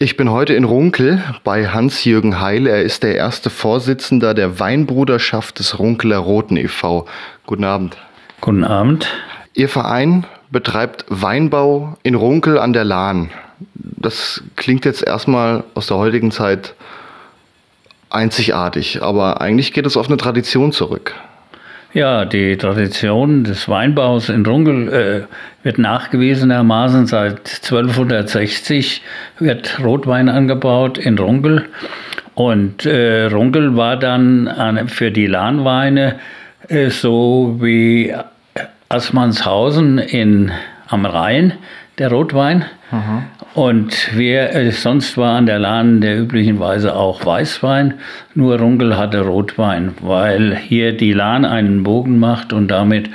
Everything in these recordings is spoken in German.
Ich bin heute in Runkel bei Hans-Jürgen Heil. Er ist der erste Vorsitzender der Weinbruderschaft des Runkeler Roten e.V. Guten Abend. Guten Abend. Ihr Verein betreibt Weinbau in Runkel an der Lahn. Das klingt jetzt erstmal aus der heutigen Zeit einzigartig, aber eigentlich geht es auf eine Tradition zurück. Ja, die Tradition des Weinbaus in Runkel äh, wird nachgewiesenermaßen seit 1260 wird Rotwein angebaut in Runkel. Und äh, Runkel war dann an, für die Lahnweine äh, so wie Assmannshausen in, am Rhein, der Rotwein. Mhm. Und wir, äh, sonst war an der Lahn der üblicherweise auch Weißwein, nur Runkel hatte Rotwein, weil hier die Lahn einen Bogen macht und damit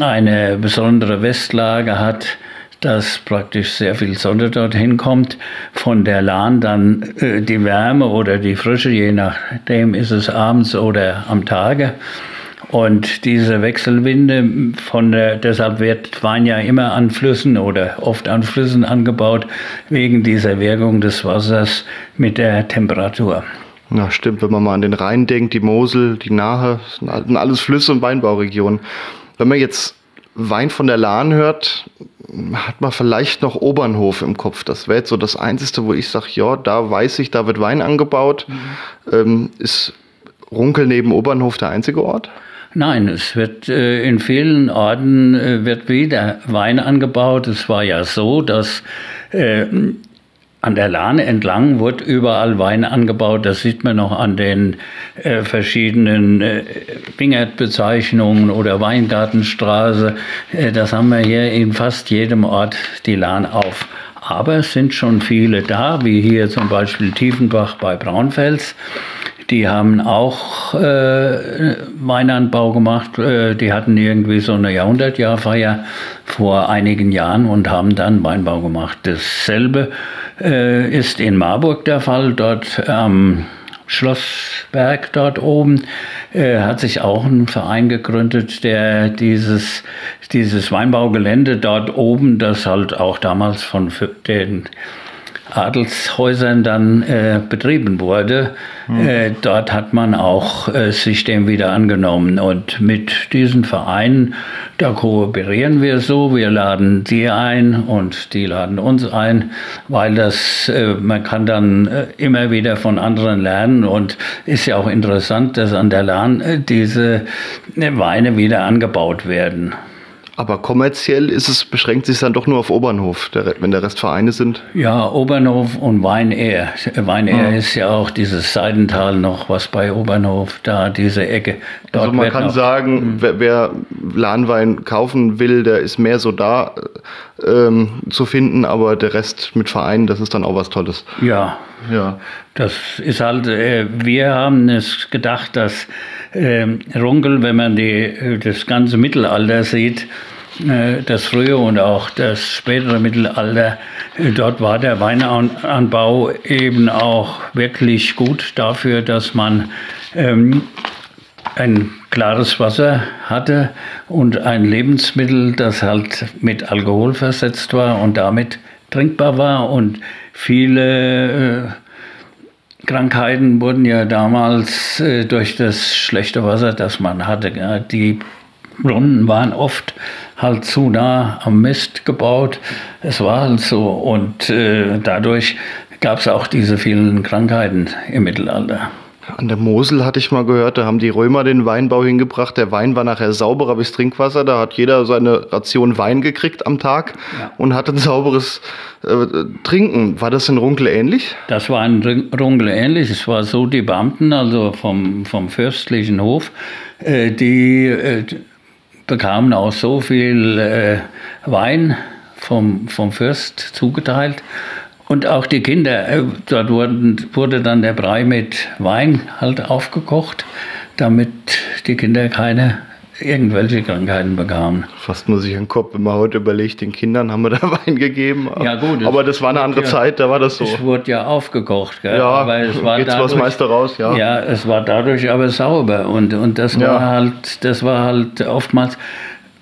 eine besondere Westlage hat, dass praktisch sehr viel Sonne dorthin kommt. Von der Lahn dann äh, die Wärme oder die Frische, je nachdem ist es abends oder am Tage. Und diese Wechselwinde von der, deshalb wird Wein ja immer an Flüssen oder oft an Flüssen angebaut, wegen dieser Wirkung des Wassers mit der Temperatur. Ja, stimmt, wenn man mal an den Rhein denkt, die Mosel, die Nahe, sind alles Flüsse und Weinbauregionen. Wenn man jetzt Wein von der Lahn hört, hat man vielleicht noch Obernhof im Kopf. Das wäre jetzt so das Einzige, wo ich sage, ja, da weiß ich, da wird Wein angebaut. Mhm. Ähm, ist Runkel neben Obernhof der einzige Ort? Nein, es wird äh, in vielen Orten äh, wird wieder Wein angebaut. Es war ja so, dass äh, an der Lahne entlang wurde überall Wein angebaut. Das sieht man noch an den äh, verschiedenen äh, Wingertbezeichnungen oder Weingartenstraße. Äh, das haben wir hier in fast jedem Ort die Lahn auf. Aber es sind schon viele da, wie hier zum Beispiel Tiefenbach bei Braunfels. Die haben auch äh, Weinanbau gemacht. Äh, die hatten irgendwie so eine Jahrhundertjahrfeier vor einigen Jahren und haben dann Weinbau gemacht. Dasselbe äh, ist in Marburg der Fall. Dort am Schlossberg dort oben äh, hat sich auch ein Verein gegründet, der dieses, dieses Weinbaugelände dort oben, das halt auch damals von den Adelshäusern dann äh, betrieben wurde, mhm. äh, dort hat man auch äh, sich dem wieder angenommen. Und mit diesen Vereinen, da kooperieren wir so, wir laden die ein und die laden uns ein, weil das, äh, man kann dann äh, immer wieder von anderen lernen und ist ja auch interessant, dass an der Lahn äh, diese Weine wieder angebaut werden. Aber kommerziell ist es, beschränkt sich dann doch nur auf Obernhof, der, wenn der Rest Vereine sind? Ja, Obernhof und Weinair. Weinair ah. ist ja auch dieses Seidental noch, was bei Obernhof, da diese Ecke. Dort also man kann sagen, hm. wer, wer Lahnwein kaufen will, der ist mehr so da ähm, zu finden, aber der Rest mit Vereinen, das ist dann auch was Tolles. Ja, ja. Das ist halt, äh, wir haben es gedacht, dass äh, Runkel, wenn man die, das ganze Mittelalter sieht, äh, das frühe und auch das spätere Mittelalter, äh, dort war der Weinanbau eben auch wirklich gut dafür, dass man ähm, ein klares Wasser hatte und ein Lebensmittel, das halt mit Alkohol versetzt war und damit trinkbar war und viele äh, Krankheiten wurden ja damals äh, durch das schlechte Wasser, das man hatte, die Brunnen waren oft halt zu nah am Mist gebaut. Es war halt so und äh, dadurch gab es auch diese vielen Krankheiten im Mittelalter. An der Mosel hatte ich mal gehört, da haben die Römer den Weinbau hingebracht. Der Wein war nachher sauberer bis Trinkwasser. Da hat jeder seine Ration Wein gekriegt am Tag ja. und hatte ein sauberes äh, Trinken. War das in Runkel ähnlich? Das war in Runkel ähnlich. Es war so, die Beamten, also vom, vom fürstlichen Hof, äh, die äh, bekamen auch so viel äh, Wein vom, vom Fürst zugeteilt und auch die Kinder, äh, dort wurden, wurde dann der Brei mit Wein halt aufgekocht, damit die Kinder keine irgendwelche Krankheiten bekamen. Fast nur sich ein Kopf, wenn man heute überlegt, den Kindern haben wir da Wein gegeben. Ja, gut. Aber das war eine andere ja, Zeit, da war das so. Es wurde ja aufgekocht, gell? Ja, aber es war jetzt was Meister raus, ja. Ja, es war dadurch aber sauber und, und das war ja. halt, das war halt oftmals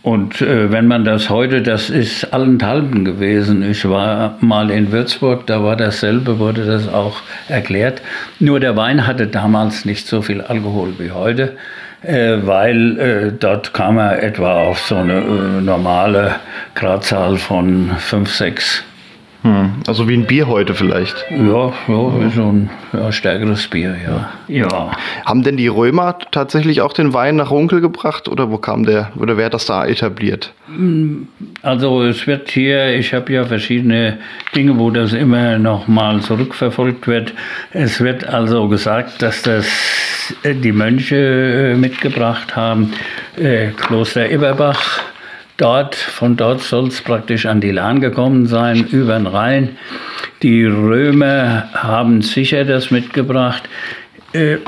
und äh, wenn man das heute, das ist allenthalben gewesen. Ich war mal in Würzburg, da war dasselbe, wurde das auch erklärt. Nur der Wein hatte damals nicht so viel Alkohol wie heute, äh, weil äh, dort kam er etwa auf so eine äh, normale Gradzahl von 5, 6 hm, also wie ein Bier heute vielleicht. Ja, ja so ein ja, stärkeres Bier, ja. ja. Haben denn die Römer tatsächlich auch den Wein nach Runkel gebracht oder wo kam der oder wer hat das da etabliert? Also es wird hier, ich habe ja verschiedene Dinge, wo das immer noch mal zurückverfolgt wird. Es wird also gesagt, dass das äh, die Mönche äh, mitgebracht haben, äh, Kloster Eberbach dort, von dort soll es praktisch an die Lahn gekommen sein, über den Rhein. Die Römer haben sicher das mitgebracht. Äh,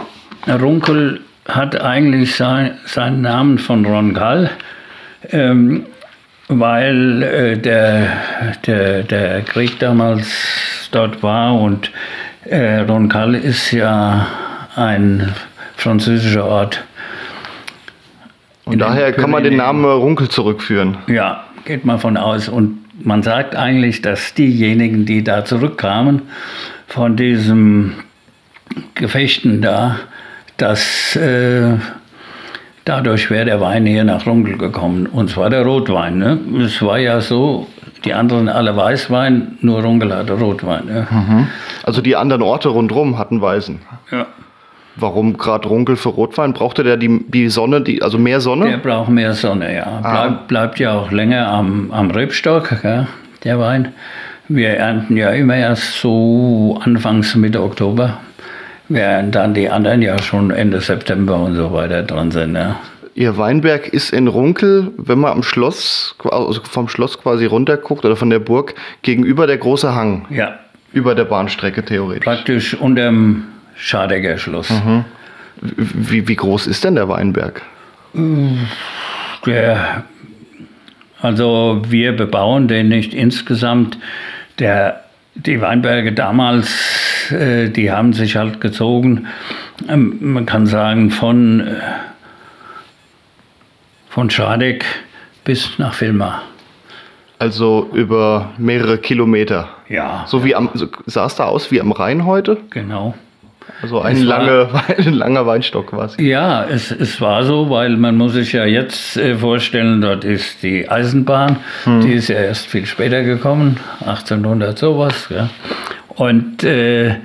Runkel hat eigentlich sein, seinen Namen von Roncal, ähm, weil äh, der, der, der Krieg damals dort war und äh, Roncal ist ja ein französischer Ort und daher kann man den Namen Runkel zurückführen. Ja, geht man von aus. Und man sagt eigentlich, dass diejenigen, die da zurückkamen von diesen Gefechten da, dass äh, dadurch wäre der Wein hier nach Runkel gekommen. Und zwar der Rotwein. Ne? Es war ja so, die anderen alle Weißwein, nur Runkel hatte Rotwein. Ne? Mhm. Also die anderen Orte rundherum hatten Weißen. Ja. Warum gerade Runkel für Rotwein? Brauchte der die, die Sonne, die, also mehr Sonne? Der braucht mehr Sonne, ja. Ah. Bleib, bleibt ja auch länger am, am Rebstock, gell, der Wein. Wir ernten ja immer erst so anfangs Mitte Oktober, während dann die anderen ja schon Ende September und so weiter dran sind. Ja. Ihr Weinberg ist in Runkel, wenn man am Schloss, also vom Schloss quasi runterguckt oder von der Burg, gegenüber der große Hang. Ja. Über der Bahnstrecke theoretisch. Praktisch unterm Schadegger Schloss. Mhm. Wie, wie groß ist denn der Weinberg? Der, also wir bebauen den nicht insgesamt. Der, die Weinberge damals, äh, die haben sich halt gezogen, ähm, man kann sagen, von, von Schadegg bis nach Filma. Also über mehrere Kilometer. Ja. So wie am, so, sah es da aus wie am Rhein heute? Genau. Also ein, lange, ein langer Weinstock quasi. Ja, es, es war so, weil man muss sich ja jetzt äh, vorstellen, dort ist die Eisenbahn, hm. die ist ja erst viel später gekommen, 1800 sowas. Ja. Und, äh,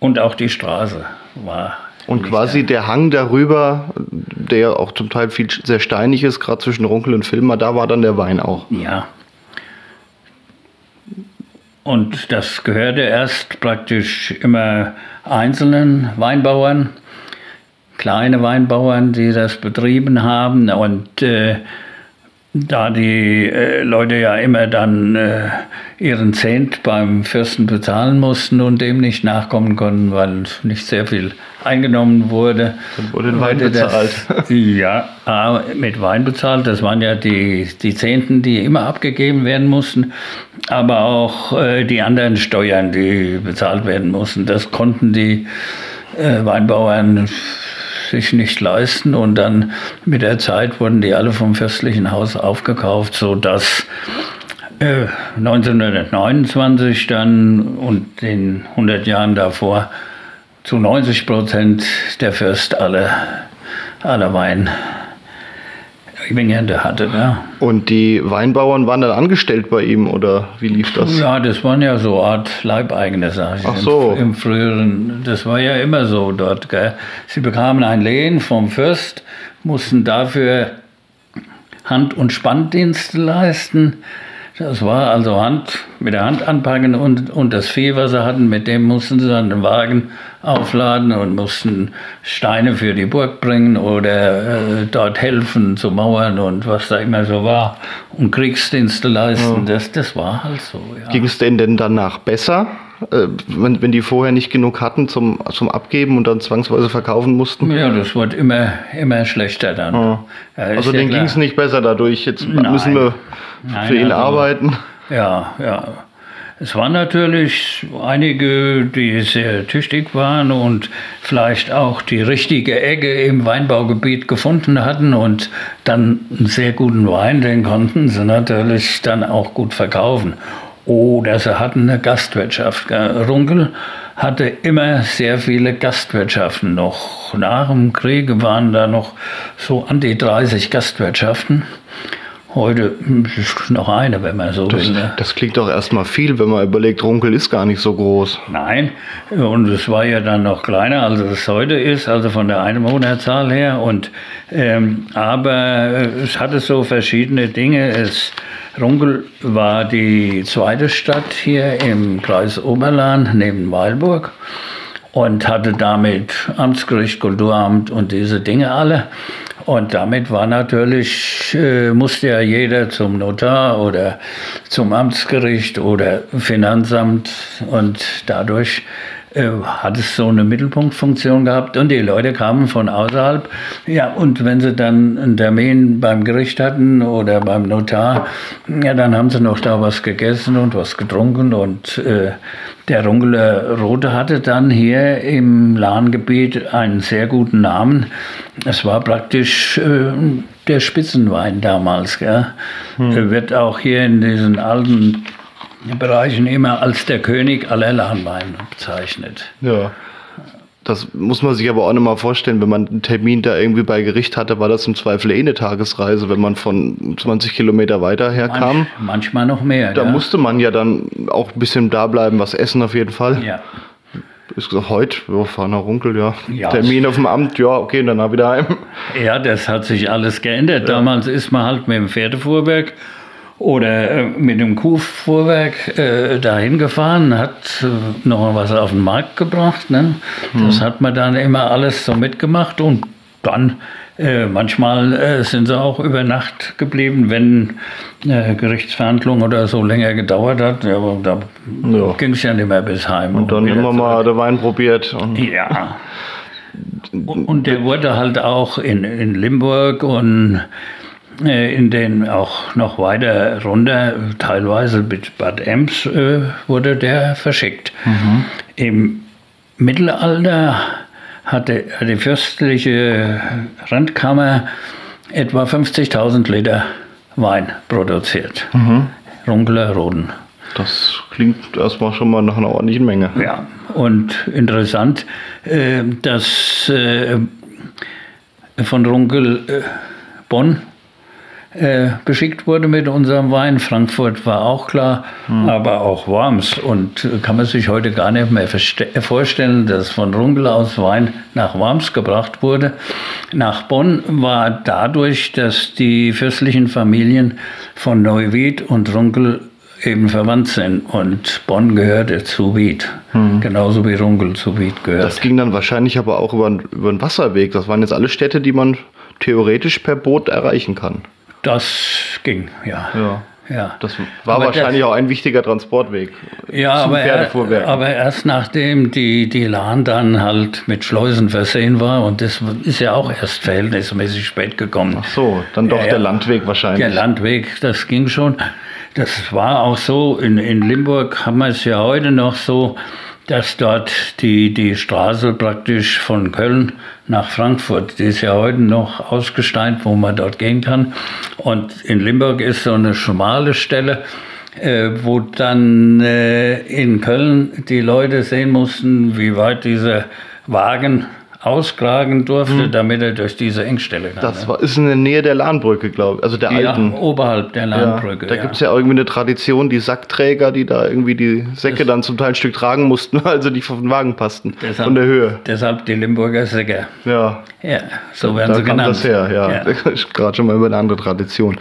und auch die Straße war. Und quasi der Hang darüber, der auch zum Teil viel sehr steinig ist, gerade zwischen Runkel und Filmer, da war dann der Wein auch. Ja, und das gehörte erst praktisch immer einzelnen Weinbauern, kleine Weinbauern, die das betrieben haben. Und äh, da die äh, Leute ja immer dann äh, ihren Zehnt beim Fürsten bezahlen mussten und dem nicht nachkommen konnten, weil nicht sehr viel eingenommen wurde. Dann wurde Wein bezahlt. Das, ja, mit Wein bezahlt. Das waren ja die, die Zehnten, die immer abgegeben werden mussten, aber auch äh, die anderen Steuern, die bezahlt werden mussten. Das konnten die äh, Weinbauern sich nicht leisten. Und dann mit der Zeit wurden die alle vom fürstlichen Haus aufgekauft, sodass 1929 äh, dann und den 100 Jahren davor zu 90 Prozent der Fürst alle, alle Wein Wingende hatte. Ja. Und die Weinbauern waren dann angestellt bei ihm oder wie lief das? Ja, das waren ja so Art Leibeigene, sag ich. Ach so. Im, Im, früheren, das war ja immer so dort. Gell? Sie bekamen ein Lehen vom Fürst, mussten dafür Hand- und Spanndienste leisten. Das war also Hand, mit der Hand anpacken und, und das Vieh, was sie hatten, mit dem mussten sie dann den Wagen aufladen und mussten Steine für die Burg bringen oder äh, dort helfen zu mauern und was da immer so war und Kriegsdienste leisten. Ja. Das, das war halt so. Ja. Ging es denen denn danach besser? Äh, wenn, wenn die vorher nicht genug hatten zum, zum Abgeben und dann zwangsweise verkaufen mussten? Ja, das wird immer, immer schlechter dann. Ja. also denen ging es nicht besser dadurch. Jetzt Nein. müssen wir Nein, für ihn also, arbeiten. Ja, ja. Es waren natürlich einige, die sehr tüchtig waren und vielleicht auch die richtige Ecke im Weinbaugebiet gefunden hatten und dann einen sehr guten Wein, den konnten sie natürlich dann auch gut verkaufen. Oder sie hatten eine Gastwirtschaft. Runkel hatte immer sehr viele Gastwirtschaften noch. Nach dem Krieg waren da noch so an die 30 Gastwirtschaften. Heute ist noch eine, wenn man so das, will. Ne? Das klingt doch erstmal viel, wenn man überlegt, Runkel ist gar nicht so groß. Nein, und es war ja dann noch kleiner, als es heute ist, also von der Einwohnerzahl her. Und, ähm, aber es hatte so verschiedene Dinge. Es, Runkel war die zweite Stadt hier im Kreis Oberland neben Weilburg und hatte damit Amtsgericht, Kulturamt und diese Dinge alle. Und damit war natürlich, äh, musste ja jeder zum Notar oder zum Amtsgericht oder Finanzamt und dadurch äh, hat es so eine Mittelpunktfunktion gehabt und die Leute kamen von außerhalb. Ja, und wenn sie dann einen Termin beim Gericht hatten oder beim Notar, ja, dann haben sie noch da was gegessen und was getrunken und äh, der Rungeler Rote hatte dann hier im Lahngebiet einen sehr guten Namen. Es war praktisch äh, der Spitzenwein damals. Hm. Wird auch hier in diesen alten Bereichen immer als der König aller Lahnweine bezeichnet. Ja. Das muss man sich aber auch nochmal vorstellen, wenn man einen Termin da irgendwie bei Gericht hatte, war das im Zweifel eh eine Tagesreise, wenn man von 20 Kilometer weiter herkam. Manch, manchmal noch mehr. Da ja. musste man ja dann auch ein bisschen da bleiben, was essen auf jeden Fall. Ja. Ist gesagt, heute, wir fahren nach Runkel, ja. ja. Termin auf dem Amt, ja, okay, und danach wieder heim. Ja, das hat sich alles geändert. Ja. Damals ist man halt mit dem Pferdefuhrwerk oder äh, mit dem Kuhfuhrwerk äh, dahin gefahren, hat äh, noch was auf den Markt gebracht. Ne? Das mhm. hat man dann immer alles so mitgemacht und dann äh, manchmal äh, sind sie auch über Nacht geblieben, wenn äh, Gerichtsverhandlung oder so länger gedauert hat. Ja, aber da ja. ging es ja nicht mehr bis heim. Und dann immer mal der Wein probiert. ja. Und der wurde halt auch in, in Limburg und in den auch noch weiter runter, teilweise mit Bad Ems, äh, wurde der verschickt. Mhm. Im Mittelalter hatte die fürstliche Randkammer etwa 50.000 Liter Wein produziert. Mhm. Runkeler Roden. Das klingt erstmal schon mal nach einer ordentlichen Menge. Ja, und interessant, äh, dass von Runkel Bonn äh, beschickt wurde mit unserem Wein. Frankfurt war auch klar, mhm. aber auch Worms. Und äh, kann man sich heute gar nicht mehr vorstellen, dass von Runkel aus Wein nach Worms gebracht wurde. Nach Bonn war dadurch, dass die fürstlichen Familien von Neuwied und Runkel eben verwandt sind. Und Bonn gehörte zu Wied. Mhm. Genauso wie Runkel zu Wied gehört. Das ging dann wahrscheinlich aber auch über, über einen Wasserweg. Das waren jetzt alle Städte, die man theoretisch per Boot erreichen kann. Das ging, ja. ja. Ja. Das war aber wahrscheinlich das, auch ein wichtiger Transportweg. Ja, aber, er, aber erst nachdem die, die Lahn dann halt mit Schleusen versehen war und das ist ja auch erst verhältnismäßig spät gekommen. Ach so, dann doch ja, der Landweg wahrscheinlich. Der Landweg, das ging schon. Das war auch so, in, in Limburg haben wir es ja heute noch so, dass dort die, die Straße praktisch von Köln nach Frankfurt, die ist ja heute noch ausgesteint, wo man dort gehen kann. Und in Limburg ist so eine schmale Stelle, äh, wo dann äh, in Köln die Leute sehen mussten, wie weit dieser Wagen auskragen durfte, damit er durch diese Engstelle kam. Das war, ist in der Nähe der Lahnbrücke, glaube ich. Also der ja, alten. oberhalb der Ja, Lahnbrücke. da gibt es ja irgendwie eine Tradition, die Sackträger, die da irgendwie die Säcke dann zum Teil ein Stück tragen mussten, weil sie nicht auf den Wagen passten. Deshalb- Von der Höhe. Deshalb die Limburger Säcke. Ja, Ja, so werden da sie kam genannt. das her, ja. Ja. Gerade schon mal über eine andere Tradition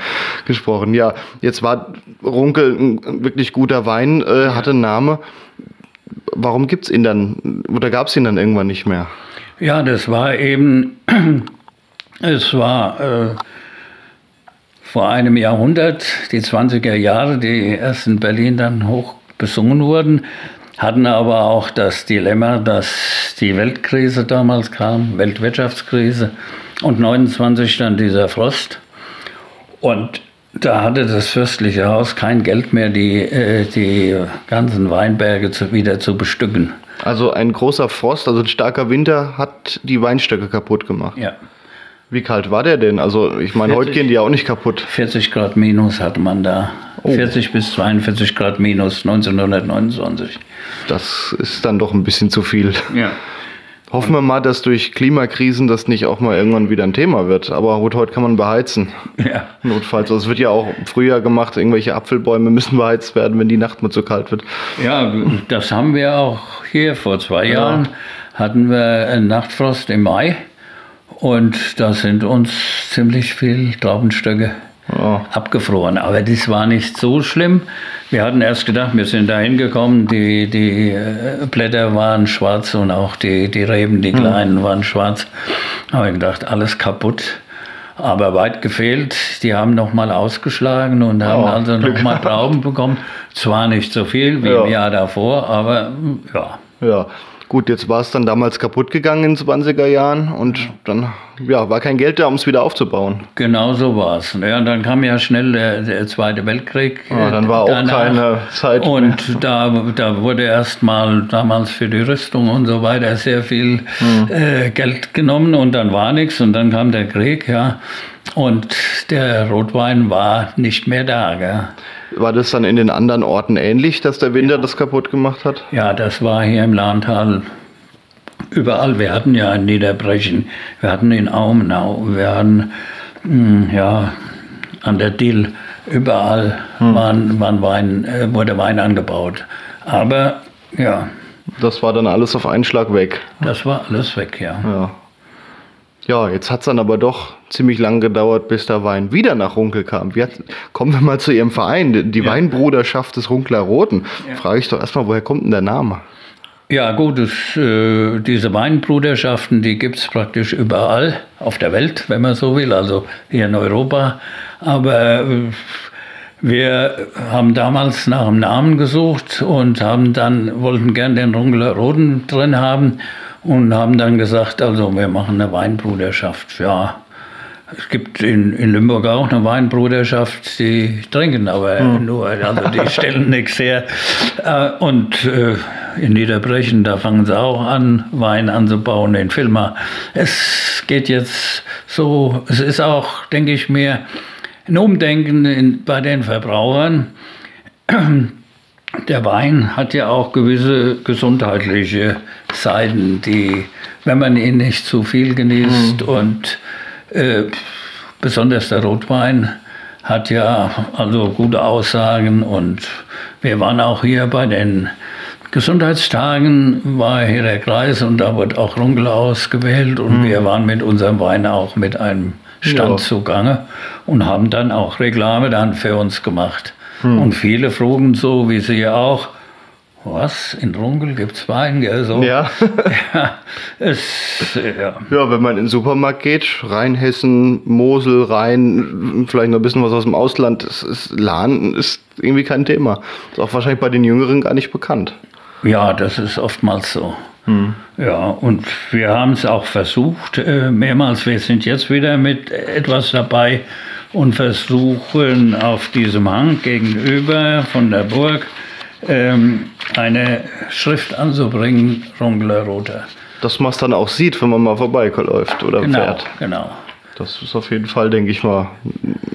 gesprochen. Ja, jetzt war Runkel ein wirklich guter Wein, äh, hatte einen Namen. Warum gibt's ihn dann, oder gab es ihn dann irgendwann nicht mehr? Ja, das war eben, es war äh, vor einem Jahrhundert, die 20er Jahre, die erst in Berlin dann hoch besungen wurden, hatten aber auch das Dilemma, dass die Weltkrise damals kam, Weltwirtschaftskrise und 29 dann dieser Frost. Und da hatte das fürstliche Haus kein Geld mehr, die, äh, die ganzen Weinberge zu, wieder zu bestücken. Also ein großer Frost, also ein starker Winter hat die Weinstöcke kaputt gemacht. Ja. Wie kalt war der denn? Also ich meine, heute 40. gehen die ja auch nicht kaputt. 40 Grad minus hatte man da. 40 bis 42 Grad minus 1929. Das ist dann doch ein bisschen zu viel. Ja. Hoffen wir mal, dass durch Klimakrisen das nicht auch mal irgendwann wieder ein Thema wird. Aber gut, heute kann man beheizen. Ja. Notfalls. Also es wird ja auch im Frühjahr gemacht, irgendwelche Apfelbäume müssen beheizt werden, wenn die Nacht mal zu kalt wird. ja, das haben wir auch hier vor zwei Jahren. Hatten wir einen Nachtfrost im Mai und da sind uns ziemlich viel Traubenstöcke Ja. abgefroren. Aber das war nicht so schlimm. Wir hatten erst gedacht, wir sind da hingekommen, die, die äh, Blätter waren schwarz und auch die, die Reben, die kleinen, waren schwarz. Habe ich gedacht, alles kaputt. Aber weit gefehlt, die haben nochmal ausgeschlagen und haben Oh, also nochmal Trauben bekommen. Zwar nicht so viel wie Ja. im Jahr davor, aber mm, ja. Ja. Gut, jetzt war es dann damals kaputt gegangen in den 20er Jahren und dann ja, war kein Geld da, um es wieder aufzubauen. Genau so war es. Ja, dann kam ja schnell der, der Zweite Weltkrieg. Ja, dann war auch danach. keine Zeit mehr. Und da, da wurde erstmal damals für die Rüstung und so weiter sehr viel Hm. äh, Geld genommen und dann war nichts und dann kam der Krieg, ja. Und der Rotwein war nicht mehr da, gell. War das dann in den anderen Orten ähnlich, dass der Winter das kaputt gemacht hat? Ja, das war hier im Lahntal überall. Wir hatten ja in Niederbrechen, wir hatten in Aumenau, wir hatten mh, ja, an der Dill, überall waren, waren Wein, äh, wurde Wein angebaut. Aber ja, Das war dann alles auf einen Schlag weg. das war alles weg, ja. Ja. Ja, jetzt hat es dann aber doch ziemlich lang gedauert, bis der Wein wieder nach Runkel kam. Wie hat, kommen wir mal zu Ihrem Verein, die die Weinbruderschaft des Runkler Roten. Frage ich doch erstmal, woher kommt denn der Name? Ja, gut, es, äh, diese Weinbruderschaften, die gibt es praktisch überall auf der Welt, wenn man so will, also hier in Europa. Aber äh, wir haben damals nach einem Namen gesucht und haben dann, wollten gern den Rungeler Roten drin haben und haben dann gesagt, also wir machen eine Weinbruderschaft. Ja, es gibt in, in Limburg auch eine Weinbruderschaft, die trinken aber nur, also die stellen nichts her. Äh, Und äh, in Niederbrechen, da fangen sie auch an, Wein anzubauen, in Filma. Es geht jetzt so, es ist auch, denke ich mir, ein Umdenken in, bei den Verbrauchern. Der Wein hat ja auch gewisse gesundheitliche Seiten, die, wenn man ihn nicht zu viel genießt und äh, besonders der Rotwein hat ja also gute Aussagen und wir waren auch hier bei den Gesundheitstagen, war hier der Kreis und da wurde auch Runkel ausgewählt und wir waren mit unserem Wein auch mit einem Stand Ja. zugange und haben dann auch Reklame dann für uns gemacht. Und viele frugen so, wie sie ja auch, was, in Runkel gibt's Wein? Gell? So. Ja. ja, es, ja. ja, wenn man in den Supermarkt geht, Rheinhessen, Mosel, Rhein, vielleicht noch ein bisschen was aus dem Ausland, das ist, Lahn ist irgendwie kein Thema. Ist auch wahrscheinlich bei den Jüngeren gar nicht bekannt. Ja, das ist oftmals so. Ja, und wir haben es auch versucht, äh, mehrmals. Wir sind jetzt wieder mit etwas dabei und versuchen auf diesem Hang gegenüber von der Burg ähm, eine Schrift anzubringen, Rungler Roter. Dass man es dann auch sieht, wenn man mal vorbeiläuft oder Genau, fährt. genau. Das ist auf jeden Fall, denke ich mal,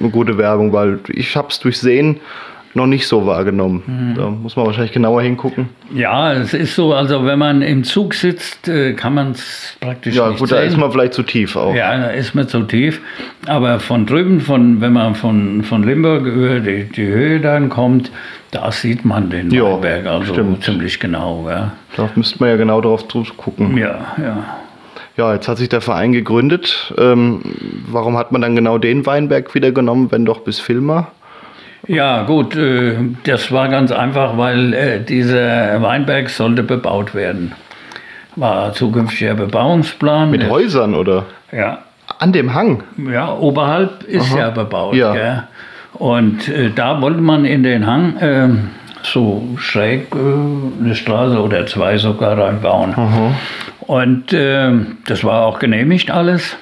eine gute Werbung, weil ich habe es durchsehen. Noch nicht so wahrgenommen. Mhm. Da muss man wahrscheinlich genauer hingucken. Ja, es ist so, also wenn man im Zug sitzt, äh, kann man es praktisch ja, nicht gut, sehen. da ist man vielleicht zu tief auch. Ja, da ist man zu tief. Aber von drüben, von, wenn man von, von Limburg über die, die Höhe dann kommt, da sieht man den Ja, Weinberg also stimmt. ziemlich genau. Ja, Da müsste man ja genau drauf gucken. ja. ja. Ja, jetzt hat sich der Verein gegründet. Ähm, warum hat man dann genau den Weinberg wieder genommen, wenn doch bis Filmer? Ja, gut, äh, das war ganz einfach, weil äh, dieser Weinberg sollte bebaut werden. War zukünftiger Bebauungsplan. Mit Häusern oder? Ja, An dem Hang. ja, oberhalb ist Aha. ja bebaut. Ja. Gell? Und äh, da wollte man in den Hang äh, so schräg äh, eine Straße oder zwei sogar reinbauen. Und äh, das war auch genehmigt alles.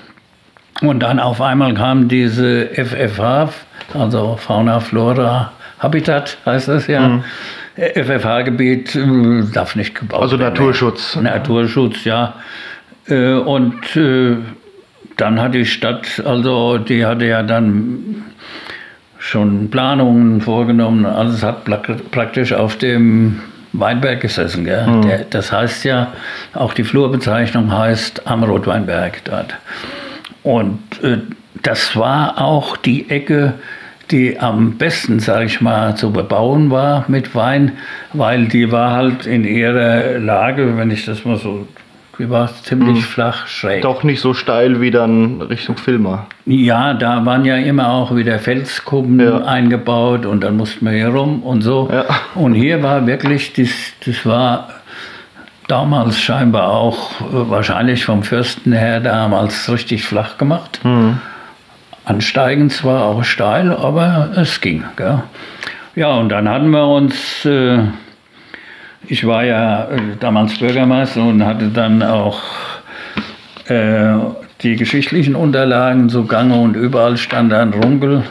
Und dann auf einmal kam diese FFH, also Fauna, Flora, Habitat heißt das ja. FFH-Gebiet äh, darf nicht gebaut Also werden. Naturschutz. Naturschutz, ja. Äh, Und äh, dann hat die Stadt, also die hatte ja dann schon Planungen vorgenommen. Alles hat plak- praktisch auf dem Weinberg gesessen. Gell? Der, das heißt ja, auch die Flurbezeichnung heißt am Rotweinberg dort. Und das war auch die Ecke, die am besten, sage ich mal, zu bebauen war mit Wein, weil die war halt in ihrer Lage, wenn ich das mal so, die war ziemlich flach, schräg. Doch nicht so steil wie dann Richtung Filmer. Ja, da waren ja immer auch wieder Felskuppen Ja. eingebaut und dann mussten wir hier rum und so. Ja. Und hier war wirklich, das, das war damals scheinbar auch äh, wahrscheinlich vom Fürsten her damals richtig flach gemacht. Ansteigend zwar auch steil, aber es ging. Gell? Ja, und dann hatten wir uns, äh, ich war ja äh, damals Bürgermeister und hatte dann auch äh, die geschichtlichen Unterlagen so gange und überall stand dann Runkel,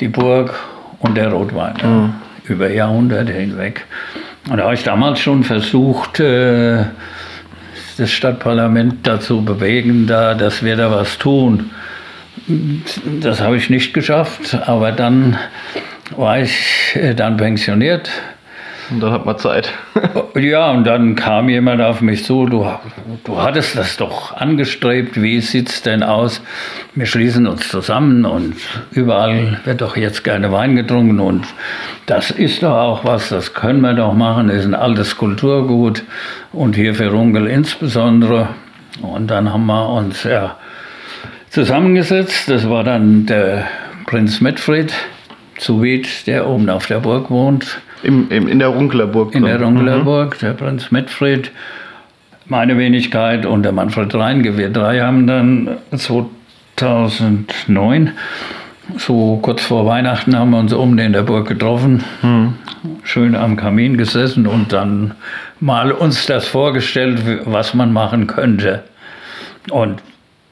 die Burg und der Rotwein. ja, Über Jahrhunderte hinweg. Und da habe ich damals schon versucht, äh, das Stadtparlament dazu bewegen, da, dass wir da was tun. Das habe ich nicht geschafft, aber dann war ich äh, dann pensioniert. Und dann hat man Zeit. Ja, und dann kam jemand auf mich zu, du, du hattest das doch angestrebt, wie sieht es denn aus? Wir schließen uns zusammen und überall wird doch jetzt gerne Wein getrunken und das ist doch auch was, das können wir doch machen, das ist ein altes Kulturgut und hier für Runkel insbesondere. Und dann haben wir uns ja zusammengesetzt, das war dann der Prinz Medfried zu Wied, der oben auf der Burg wohnt. Im, im, in der Runklerburg. In der Runglerburg, der Prinz Medfried, meine Wenigkeit und der Manfred Reinke. Wir drei haben dann 2009, so kurz vor Weihnachten, haben wir uns oben in der Burg getroffen, schön am Kamin gesessen und dann mal uns das vorgestellt, was man machen könnte. Und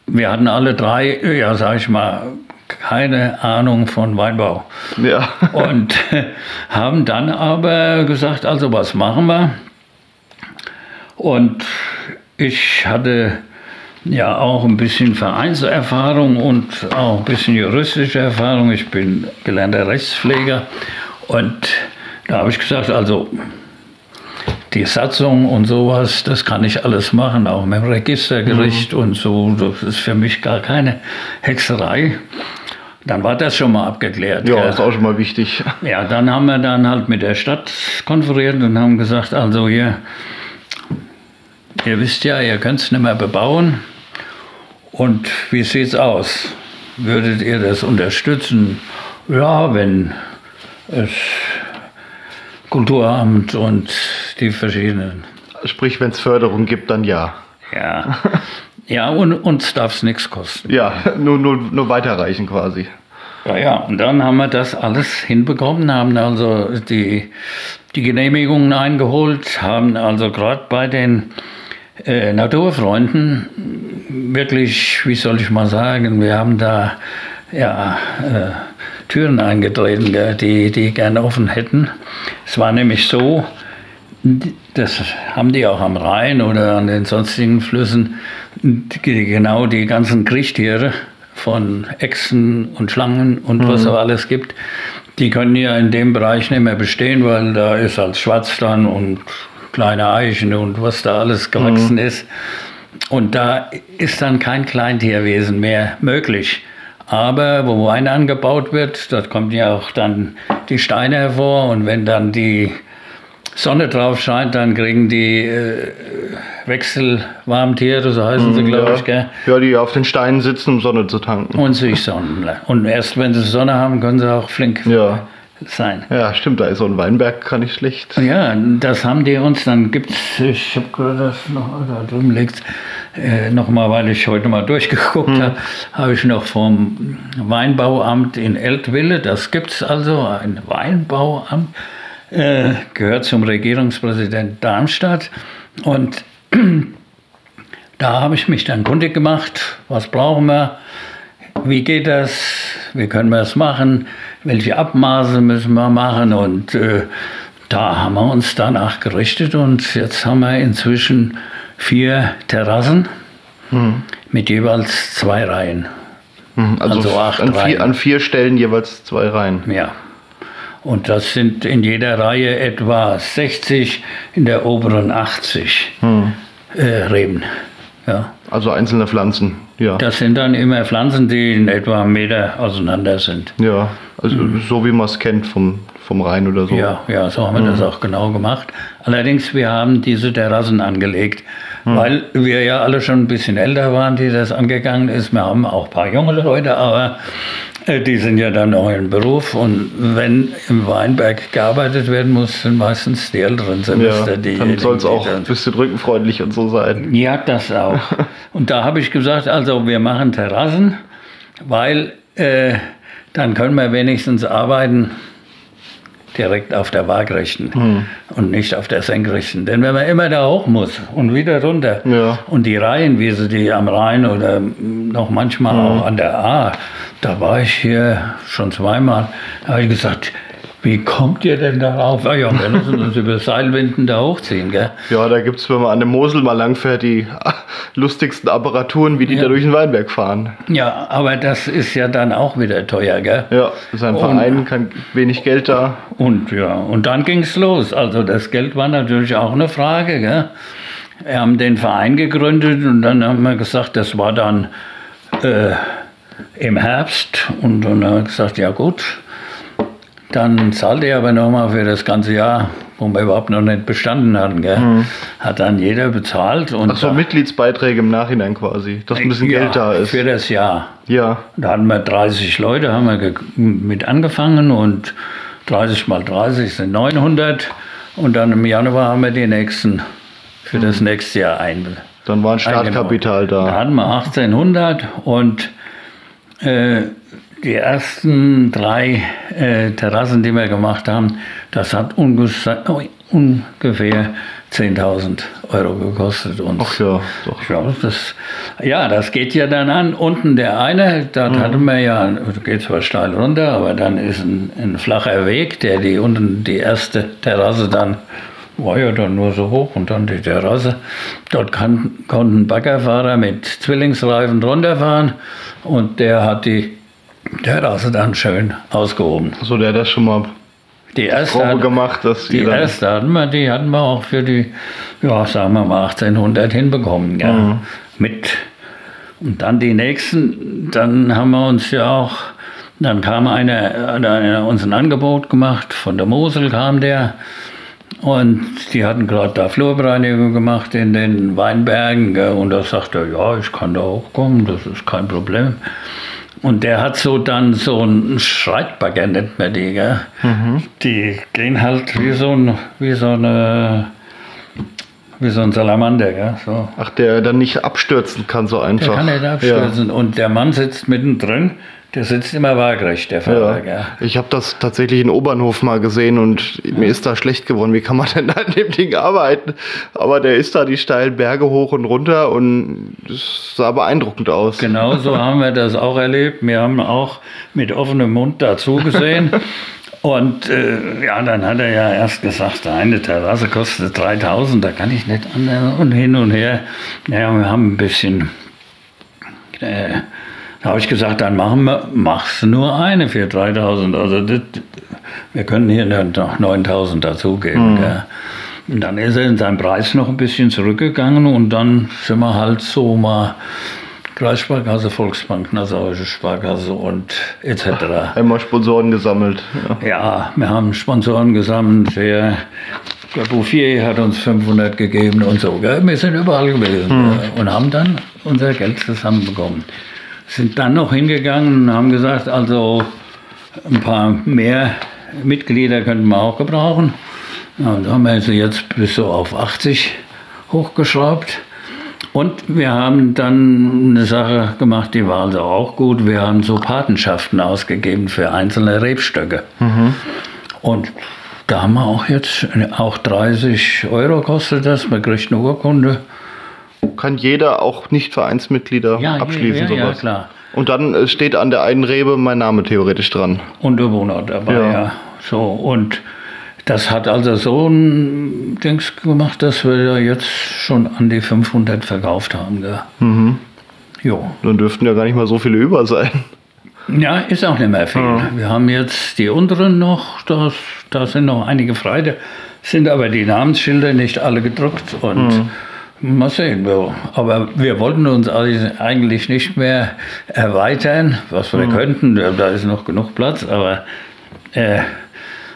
wir hatten alle drei, ja, sag ich mal, keine Ahnung von Weinbau. Ja. Und haben dann aber gesagt, also was machen wir? Und ich hatte ja auch ein bisschen Vereinserfahrung und auch ein bisschen juristische Erfahrung. Ich bin gelernter Rechtspfleger und da habe ich gesagt, also die Satzung und sowas, das kann ich alles machen, auch mit dem Registergericht und so. Das ist für mich gar keine Hexerei. Dann war das schon mal abgeklärt. Ja, gell? ist auch schon mal wichtig. Ja, dann haben wir dann halt mit der Stadt konferiert und haben gesagt, also hier, ihr wisst ja, ihr könnt es nicht mehr bebauen. Und wie sieht's aus? Würdet ihr das unterstützen? Ja, wenn es Kulturamt und die verschiedenen. Sprich, wenn es Förderung gibt, dann ja. Ja, ja und uns darf es nichts kosten. Ja, nur, nur, nur weiterreichen quasi. Ja, ja, und dann haben wir das alles hinbekommen, haben also die, die Genehmigungen eingeholt, haben also gerade bei den äh, Naturfreunden wirklich, wie soll ich mal sagen, wir haben da ja, äh, Türen eingetreten, gell, die, die gerne offen hätten. Es war nämlich so, das haben die auch am Rhein oder an den sonstigen Flüssen, die, genau die ganzen Kriechtiere von Echsen und Schlangen und was es alles gibt, die können ja in dem Bereich nicht mehr bestehen, weil da ist als Schwarztern und kleine Eichen und was da alles gewachsen mhm. ist. Und da ist dann kein Kleintierwesen mehr möglich. Aber wo Wein angebaut wird, dort kommen ja auch dann die Steine hervor und wenn dann die Sonne drauf scheint, dann kriegen die äh, Wechselwarmtiere, so heißen sie, mhm, glaube ja. ich. Gell? Ja, die auf den Steinen sitzen, um Sonne zu tanken. Und sich sonnen. Und erst wenn sie Sonne haben, können sie auch flink ja. Sein. Ja, stimmt, da ist so ein Weinberg kann ich schlecht. Ja, das haben die uns, dann gibt es, ich habe gerade das noch, da drüben liegt, äh, nochmal, weil ich heute mal durchgeguckt hm. habe, habe ich noch vom Weinbauamt in Eltville, das gibt es also, ein Weinbauamt, äh, gehört zum Regierungspräsident Darmstadt. Und da habe ich mich dann kundig gemacht, was brauchen wir, wie geht das, wie können wir es machen, welche Abmaße müssen wir machen und äh, da haben wir uns danach gerichtet und jetzt haben wir inzwischen vier Terrassen hm. mit jeweils zwei Reihen. Hm, also, also acht an, Reihen. Vier, an vier Stellen jeweils zwei Reihen. Ja. Und das sind in jeder Reihe etwa 60, in der oberen 80 hm. äh, Reben. Ja. Also einzelne Pflanzen, ja. Das sind dann immer Pflanzen, die in etwa einen Meter auseinander sind. Ja, also mhm. so wie man es kennt vom, vom Rhein oder so. Ja, ja, so haben wir mhm. das auch genau gemacht. Allerdings, wir haben diese Terrassen angelegt, mhm. weil wir ja alle schon ein bisschen älter waren, die das angegangen ist. Wir haben auch ein paar junge Leute, aber die sind ja dann auch im Beruf und wenn im Weinberg gearbeitet werden muss, sind meistens die älteren Semester ja, die. Dann soll es auch ein bisschen rückenfreundlich und so sein. Ja, das auch. und da habe ich gesagt, also wir machen Terrassen, weil äh, dann können wir wenigstens arbeiten direkt auf der Waagrechten hm. und nicht auf der Senkrechten. Denn wenn man immer da hoch muss und wieder runter ja. und die Reihen, wie sie die am Rhein oder noch manchmal hm. auch an der A, da war ich hier schon zweimal, da habe ich gesagt, wie kommt ihr denn darauf? Ah ja, wir müssen uns über Seilwinden da hochziehen, gell? Ja, da gibt es, wenn man an der Mosel mal langfährt, die lustigsten Apparaturen, wie die ja. da durch den Weinberg fahren. Ja, aber das ist ja dann auch wieder teuer, gell? Ja, das ist ein Verein, und, kein wenig Geld da. Und ja, und dann ging es los. Also das Geld war natürlich auch eine Frage, gell? Wir haben den Verein gegründet und dann haben wir gesagt, das war dann äh, im Herbst und dann haben wir gesagt, ja gut, dann zahlte er aber nochmal für das ganze Jahr, wo wir überhaupt noch nicht bestanden hatten. Mhm. Hat dann jeder bezahlt. Und Ach so, Mitgliedsbeiträge im Nachhinein quasi, dass ein bisschen ja, Geld da ist. Für das Jahr. Ja. Da hatten wir 30 Leute, haben wir mit angefangen und 30 mal 30 sind 900. Und dann im Januar haben wir die nächsten für mhm. das nächste Jahr ein. Dann war ein Startkapital da. Da hatten wir 1800 und äh, die ersten drei äh, Terrassen, die wir gemacht haben, das hat ungefähr, ungefähr 10.000 Euro gekostet uns. Ach ja, doch. Ja das, ja, das geht ja dann an. Unten der eine, da mhm. hatten wir ja, geht zwar steil runter, aber dann ist ein, ein, flacher Weg, der die unten die erste Terrasse dann war ja dann nur so hoch und dann die Terrasse. Dort kann, konnten Baggerfahrer mit Zwillingsreifen runterfahren und der hat die der hat also dann schön ausgehoben. So, der hat das schon mal die erste Probe hat, gemacht, dass die erste hatten wir, die hatten wir auch für die, ja, sagen wir mal 1800 hinbekommen, ja. Mhm. Mit und dann die nächsten, dann haben wir uns ja auch, dann kam einer, hat einer uns ein Angebot gemacht, von der Mosel kam der und die hatten gerade da Flurbereinigung gemacht in den Weinbergen gell, und da sagte er, ja, ich kann da auch kommen, das ist kein Problem. Und der hat so dann so einen Schreitbagger, nennt man die, gell? Mhm. Die gehen halt wie so, ein, wie so eine wie so ein Salamander, gell? So. Ach, der dann nicht abstürzen kann so einfach. Der kann nicht abstürzen. Ja. Und der Mann sitzt mittendrin der sitzt immer waagrecht, der Fahrer. Ja. Ich habe das tatsächlich in Obernhof mal gesehen und mir ist da schlecht geworden. Wie kann man denn an dem Ding arbeiten? Aber der ist da die steilen Berge hoch und runter und es sah beeindruckend aus. Genau so haben wir das auch erlebt. Wir haben auch mit offenem Mund dazu gesehen. Und äh, ja, dann hat er ja erst gesagt, eine Terrasse kostet 3000, da kann ich nicht an und hin und her. Ja, wir haben ein bisschen äh, Da habe ich gesagt, dann machen wir, machst du nur eine für 3000. Also das, wir können hier noch 9000 dazugeben. Mhm. Und dann ist er in seinem Preis noch ein bisschen zurückgegangen und dann sind wir halt so mal Kreissparkasse, Volksbank, Nassauische Sparkasse und etc. Einmal Sponsoren gesammelt. Ja. ja, wir haben Sponsoren gesammelt. Der, Bouffier hat uns 500 gegeben und so. Wir sind überall gewesen hm. und haben dann unser Geld zusammenbekommen. Sind dann noch hingegangen und haben gesagt, also ein paar mehr Mitglieder könnten wir auch gebrauchen. Ja, da haben wir also jetzt bis so auf 80 hochgeschraubt. Und wir haben dann eine Sache gemacht, die war also auch gut. Wir haben so Patenschaften ausgegeben für einzelne Rebstöcke. Mhm. Und da haben wir auch jetzt, auch 30 Euro kostet das, man kriegt eine Urkunde. Kann jeder, auch Nicht-Vereinsmitglieder, ja, abschließen, ja, sowas? Ja, klar. Und dann äh, steht an der einen Rebe mein Name theoretisch dran. Und der Wohnort dabei, ja. ja. So, und das hat also so ein Dings gemacht, dass wir ja jetzt schon an die 500 verkauft haben. Gell? Mhm. Jo. Dann dürften ja gar nicht mal so viele über sein. Ja, ist auch nicht mehr viel. Ja. Wir haben jetzt die unteren noch, das, da sind noch einige frei, sind aber die Namensschilder nicht alle gedruckt und mhm. Mal sehen. Aber wir wollten uns eigentlich nicht mehr erweitern, was wir mhm. könnten, da ist noch genug Platz, aber äh,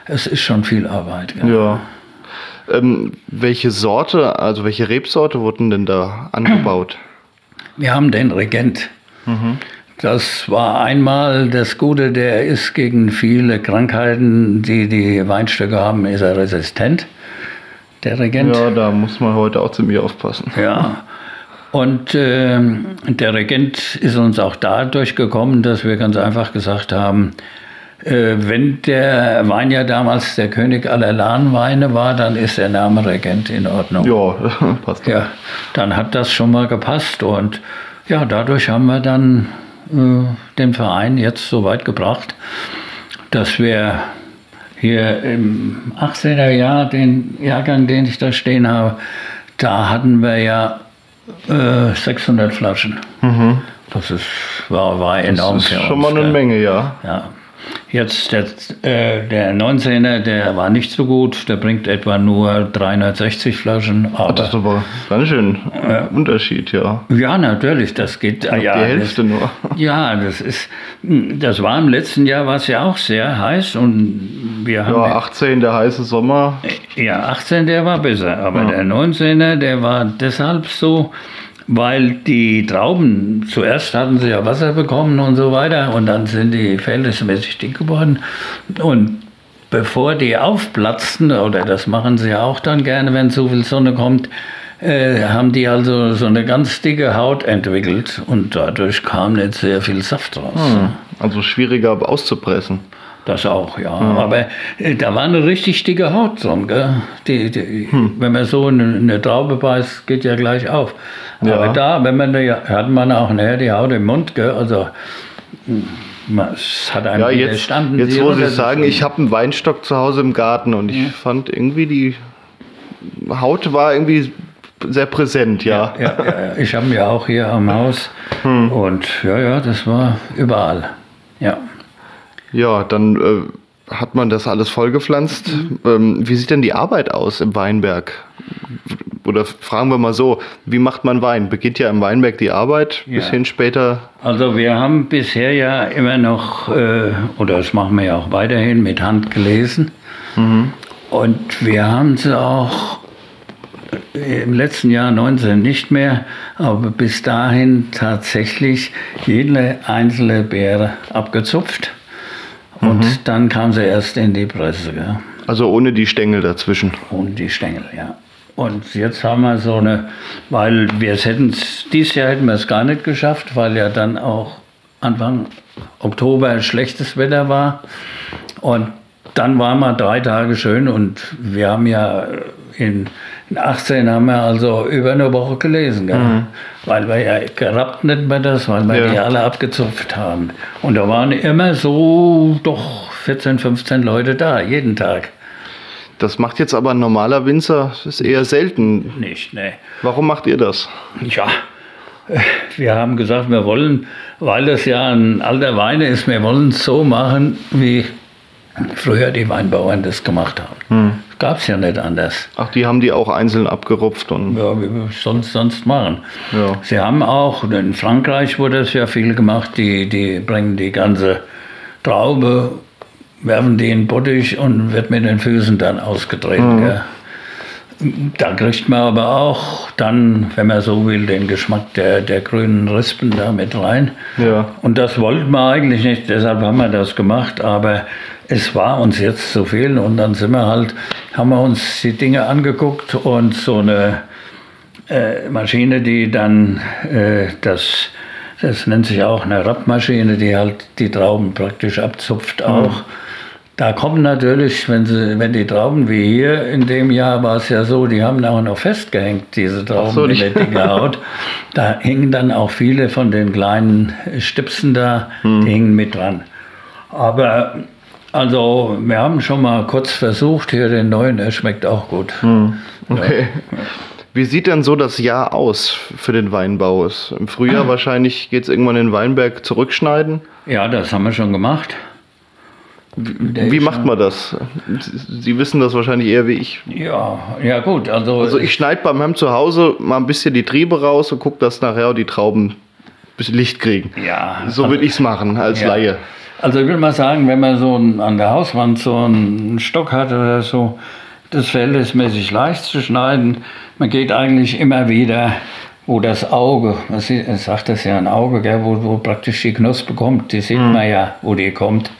es ist schon viel Arbeit. Ja. ja. Ähm, welche Sorte, also welche Rebsorte wurden denn da angebaut? Wir haben den Regent. Mhm. Das war einmal das Gute, der ist gegen viele Krankheiten, die die Weinstöcke haben, ist er resistent. Der Regent. Ja, da muss man heute auch ziemlich aufpassen. Ja. Und äh, der Regent ist uns auch dadurch gekommen, dass wir ganz einfach gesagt haben, äh, wenn der Wein ja damals der König aller Lahnweine war, dann ist der Name Regent in Ordnung. Ja, passt. Ja, dann hat das schon mal gepasst und ja, dadurch haben wir dann äh, den Verein jetzt so weit gebracht, dass wir hier im 18er Jahr, den Jahrgang, den ich da stehen habe, da hatten wir ja äh, 600 Flaschen. Mhm. Das ist, war, war enorm. Das ist schon mal eine. Menge, ja. Ja, Jetzt der, äh, der 19er, der war nicht so gut, der bringt etwa nur 360 Flaschen. Aber das ist aber ganz schön äh, Unterschied, ja. Ja, natürlich, das geht. Ja, ja, die Hälfte das, nur. Ja, das ist, das war im letzten Jahr war es ja auch sehr heiß und wir haben. Ja, 18 der heiße Sommer. Ja, 18 der war besser, aber ja. der 19er, der war deshalb so weil die Trauben, zuerst hatten sie ja Wasser bekommen und so weiter und dann sind die verhältnismäßig dick geworden und bevor die aufplatzten, oder das machen sie ja auch dann gerne, wenn zu viel Sonne kommt, äh, haben die also so eine ganz dicke Haut entwickelt und dadurch kam nicht sehr viel Saft raus. Hm, also schwieriger auszupressen. Das auch, ja. Mhm. Aber äh, da war eine richtig dicke Haut dran. Gell? Die, die, hm. Wenn man so eine, eine, Traube beißt, geht ja gleich auf. Ja. Aber da, wenn man da, hat man auch nachher die Haut im Mund. Gell? Also hm, es hat einem ja, jetzt, standen. Jetzt muss ich sagen, ich habe einen Weinstock zu Hause im Garten und ich ja. fand irgendwie die Haut war irgendwie sehr präsent, ja. Ja, ja, ja. ich habe mir auch hier am Haus hm. und ja, ja, das war überall. Ja. Ja, dann äh, hat man das alles vollgepflanzt. Mhm. Ähm, wie sieht denn die Arbeit aus im Weinberg? Oder fragen wir mal so, wie macht man Wein? Beginnt ja im Weinberg die Arbeit, ja. bis hin später? Also wir haben bisher ja immer noch, äh, oder das machen wir ja auch weiterhin, mit Hand gelesen. Mhm. Und wir haben sie auch im letzten Jahr 19 nicht mehr, aber bis dahin tatsächlich jede einzelne Beere abgezupft und mhm. dann kam sie erst in die Presse. Ja. Also ohne die Stängel dazwischen. Ohne die Stängel, ja. Und jetzt haben wir so eine, weil wir es hätten, dieses Jahr hätten wir es gar nicht geschafft, weil ja dann auch Anfang Oktober schlechtes Wetter war. Und dann waren wir drei Tage schön und wir haben ja in, in 18 haben wir also über eine Woche gelesen, mhm. weil wir ja gerappt nicht mehr das, weil wir ja. die alle abgezupft haben. Und da waren immer so doch 14, 15 Leute da, jeden Tag. Das macht jetzt aber ein normaler Winzer, das ist eher selten. Nicht, ne. Warum macht ihr das? Ja, wir haben gesagt, wir wollen, weil das ja ein alter Wein ist, wir wollen es so machen, wie früher die Weinbauern das gemacht haben. Hm. Gab es ja nicht anders. Ach, die haben die auch einzeln abgerupft und. Ja, wie wir sonst sonst machen. Ja. Sie haben auch, in Frankreich wurde das ja viel gemacht, die, die bringen die ganze Traube, werfen die in Bottich und wird mit den Füßen dann ausgetreten. Mhm. Da kriegt man aber auch dann, wenn man so will, den Geschmack der, der grünen Rispen da mit rein. Ja. Und das wollten wir eigentlich nicht, deshalb haben wir das gemacht, aber es war uns jetzt zu viel und dann sind wir halt, haben wir uns die Dinge angeguckt und so eine äh, Maschine, die dann äh, das, das nennt sich auch eine Rappmaschine, die halt die Trauben praktisch abzupft auch. Da kommen natürlich, wenn, sie, wenn die Trauben wie hier, in dem Jahr war es ja so, die haben auch noch festgehängt, diese Trauben so, in der dicke Haut. Da hingen dann auch viele von den kleinen Stipsen da, die hingen mit dran. Aber also, wir haben schon mal kurz versucht, hier den neuen, der schmeckt auch gut. Okay. Wie sieht denn so das Jahr aus für den Weinbau? Im Frühjahr wahrscheinlich geht es irgendwann in den Weinberg zurückschneiden. Ja, das haben wir schon gemacht. Wie ist macht man das? Sie wissen das wahrscheinlich eher wie ich. Ja, ja gut, also, Also ich schneide bei meinem zu Hause mal ein bisschen die Triebe raus und gucke, dass nachher die Trauben ein bisschen Licht kriegen. ja, So würde ich es machen als Ja. Laie. Also ich will mal sagen, wenn man so ein, an der Hauswand so einen Stock hat oder so, das ist verhältnismäßig leicht zu schneiden. Man geht eigentlich immer wieder, wo das Auge, man sieht, man sagt das ja ein Auge, gell, wo, wo praktisch die Knospe kommt, die sieht man ja, wo die kommt.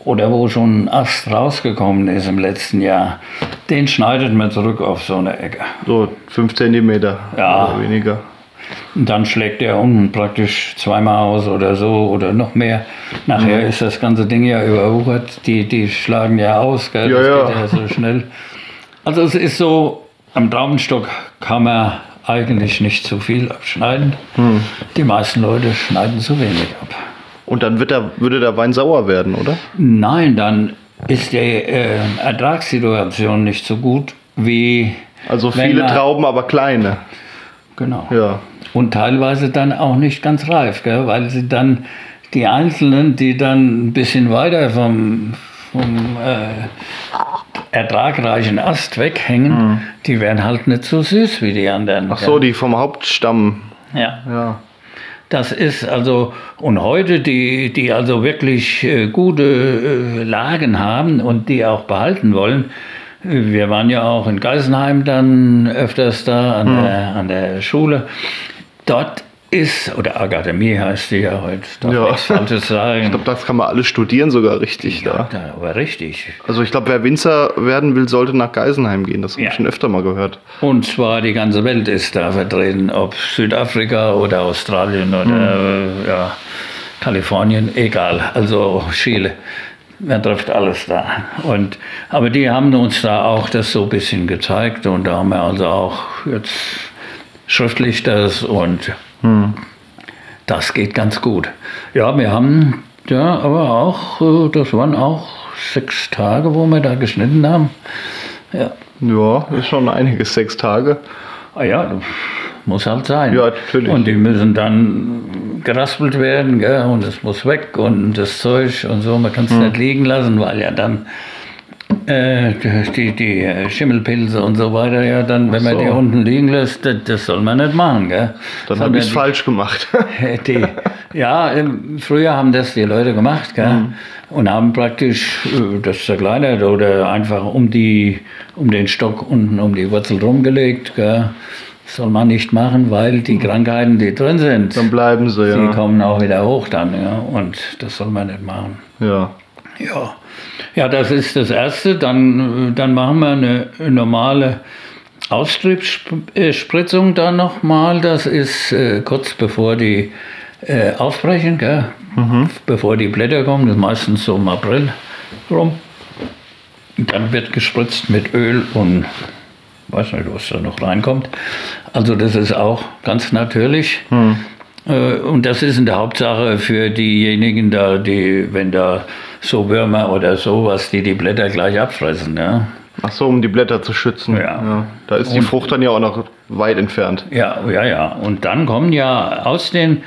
Oder wo schon ein Ast rausgekommen ist im letzten Jahr, den schneidet man zurück auf so eine Ecke. So 5 cm Ja. oder weniger. Und dann schlägt er unten praktisch zweimal aus oder so oder noch mehr. Nachher Mhm. ist das ganze Ding ja überwuchert. Die, die schlagen ja aus, gell? Ja, das ja. geht ja so schnell. Also es ist so, am Traubenstock kann man eigentlich nicht zu viel abschneiden. Hm. Die meisten Leute schneiden zu wenig ab. Und dann wird der, würde der Wein sauer werden, oder? Nein, dann ist die äh, Ertragssituation nicht so gut wie. Also viele Trauben, aber kleine. Genau. Ja. Und teilweise dann auch nicht ganz reif, gell? weil sie dann die Einzelnen, die dann ein bisschen weiter vom, vom äh, ertragreichen Ast weghängen, die werden halt nicht so süß wie die anderen. Ach so, die vom Hauptstamm. ja. Ja. Das ist also, und heute, die, die also wirklich äh, gute äh, Lagen haben und die auch behalten wollen, äh, wir waren ja auch in Geisenheim dann öfters da an, der, an der Schule. Dort ist, oder Akademie heißt die ja heute, darf Ja. nichts Falsches sagen. Ich glaube, das kann man alles studieren sogar richtig ja, da. aber richtig. Also ich glaube, wer Winzer werden will, sollte nach Geisenheim gehen. Das habe Ja. ich schon öfter mal gehört. Und zwar die ganze Welt ist da vertreten, ob Südafrika oder Australien oder äh, ja, Kalifornien, egal, also Chile. Man trifft alles da. Und, aber die haben uns da auch das so ein bisschen gezeigt und da haben wir also auch jetzt schriftlich das und das geht ganz gut. Ja, wir haben ja aber auch, äh, das waren auch sechs Tage, wo wir da geschnitten haben. Ja. Ja, ist schon einiges, sechs Tage. Ah ja, muss halt sein. Ja, natürlich. Und die müssen dann geraspelt werden, gell? und es muss weg und das Zeug und so. Man kann es Hm. nicht liegen lassen, weil ja dann äh, die, die äh, Schimmelpilze und so weiter, ja, dann, wenn man so. die unten liegen lässt, das, das soll man nicht machen. Gell? Dann habe ich es die- falsch gemacht. die, ja, früher haben das die Leute gemacht gell? Mhm. und haben praktisch äh, das zerkleinert oder einfach um, die, um den Stock unten um die Wurzel rumgelegt. Gell? Das soll man nicht machen, weil die Krankheiten, die drin sind, Mhm. Dann bleiben sie, die ja. kommen auch wieder hoch dann. Ja? Und das soll man nicht machen. Ja. Ja. Ja, das ist das Erste. Dann, dann machen wir eine normale Austriebsspritzung dann nochmal. Das ist äh, kurz bevor die äh, aufbrechen, gell? bevor die Blätter kommen. Das ist meistens so im April rum. Dann wird gespritzt mit Öl und weiß nicht, was da noch reinkommt. Also das ist auch ganz natürlich. Äh, Und das ist in der Hauptsache für diejenigen da, die, wenn da so Würmer oder sowas, die die Blätter gleich abfressen. Ja? Ach so, um die Blätter zu schützen. Ja. Da ist die Und- Frucht dann ja auch noch weit entfernt. Ja, ja, ja. Und dann kommen ja aus den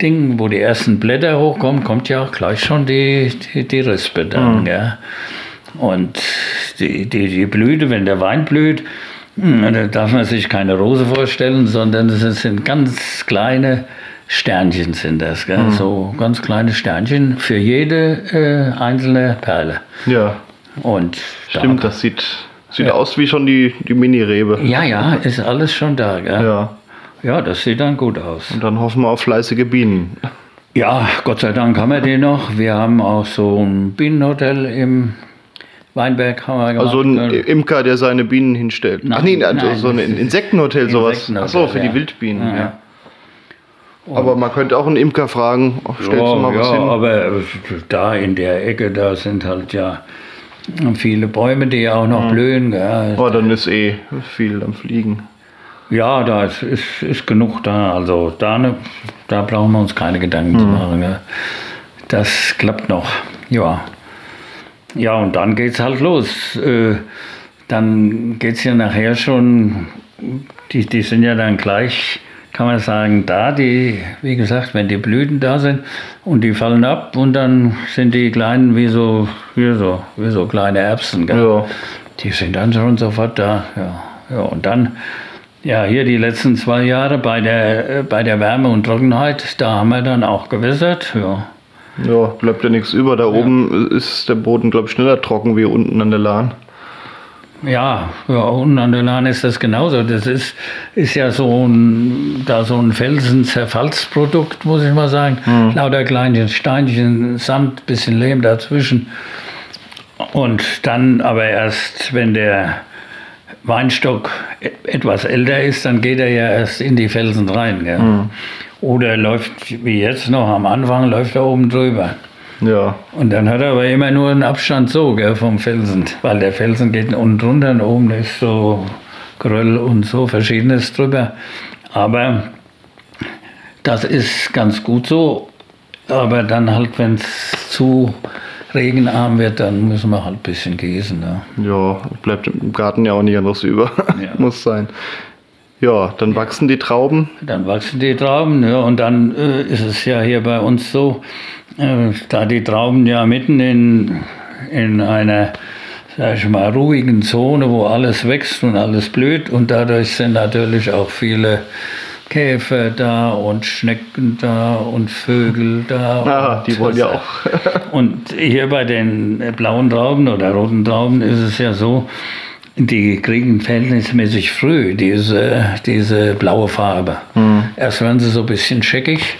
Dingen, wo die ersten Blätter hochkommen, kommt ja auch gleich schon die, die, die Rispe dann. Ja. Und die, die, die Blüte, wenn der Wein blüht, hm, da darf man sich keine Rose vorstellen, sondern es sind ganz kleine Sternchen sind das, gell? so ganz kleine Sternchen für jede äh, einzelne Perle. Ja, Und da- stimmt, das sieht, sieht Ja. aus wie schon die, die Mini-Rebe. Ja, ja, ist alles schon da. Gell? Ja, ja, das sieht dann gut aus. und dann hoffen wir auf fleißige Bienen. Ja, Gott sei Dank haben wir den noch. Wir haben auch so ein Bienenhotel im Weinberg haben wir gemacht. Also ein Imker, der seine Bienen hinstellt. Nein, Ach nee, also nein, so ein Insektenhotel, sowas. Insektenhotel, Ach so, für ja. die Wildbienen. Ja. Ja. Aber man könnte auch einen Imker fragen, oh, stellst du mal ja, was ja, hin? aber da in der Ecke, da sind halt ja viele Bäume, die auch noch blühen. Gell. Oh, dann ist eh viel am Fliegen. Ja, da ist, ist, ist genug da. Also da, ne, da brauchen wir uns keine Gedanken Hm. zu machen. Gell. Das klappt noch. Ja. Ja, und dann geht's halt los. Äh, dann geht's ja nachher schon, die, die sind ja dann gleich, kann man sagen, da, die, wie gesagt, wenn die Blüten da sind und die fallen ab und dann sind die kleinen wie so, wie so, wie so kleine Erbsen. Gell? Ja. Die sind dann schon sofort da. Ja, ja und dann, ja, hier die letzten zwei Jahre bei der, äh, bei der Wärme und Trockenheit, da haben wir dann auch gewässert. Ja. Ja, bleibt ja nichts über. Da oben ist der Boden, glaube ich, schneller trocken wie unten an der Lahn. Ja, ja, unten an der Lahn ist das genauso. Das ist, ist ja so ein, da so ein Felsenzerfallsprodukt, muss ich mal sagen. Lauter kleine Steinchen, Sand, bisschen Lehm dazwischen. Und dann aber erst, wenn der Weinstock e- etwas älter ist, dann geht er ja erst in die Felsen rein. Gell? Oder läuft, wie jetzt noch am Anfang, läuft er oben drüber. Ja, Und dann hat er aber immer nur einen Abstand so gell, vom Felsen, weil der Felsen geht unten drunter und oben ist so Geröll und so verschiedenes drüber. Aber das ist ganz gut so. Aber dann halt, wenn es zu regenarm wird, dann müssen wir halt ein bisschen gießen. Ne? ja, bleibt im Garten ja auch nicht anderes über. Ja. Muss sein. Ja, dann wachsen die Trauben. Dann wachsen die Trauben ja, und dann äh, ist es ja hier bei uns so, da die Trauben ja mitten in, in einer, sag ich mal, ruhigen Zone, wo alles wächst und alles blüht und dadurch sind natürlich auch viele Käfer da und Schnecken da und Vögel da. Ah, und die wollen ja auch. und hier bei den blauen Trauben oder roten Trauben ist es ja so, die kriegen verhältnismäßig früh diese, diese blaue Farbe. Erst werden sie so ein bisschen scheckig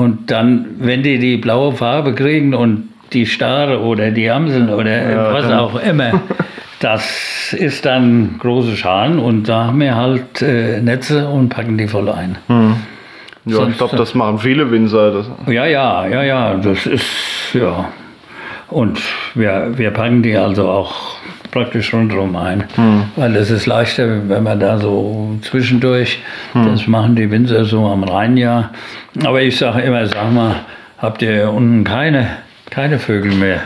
und dann, wenn die die blaue Farbe kriegen und die Stare oder die Amseln oder Ja, was auch immer, das ist dann große Schalen und da haben wir halt äh, Netze und packen die voll ein. Ja, ich Sonst- glaube, das machen viele Winzer. Das, Ja, ja, ja, ja, das ist, ja. Und wir, wir packen die also auch praktisch rundherum ein, weil es ist leichter, wenn man da so zwischendurch, das machen die Winzer so am Rhein ja. Aber ich sage immer, sag mal, habt ihr unten keine, keine Vögel mehr?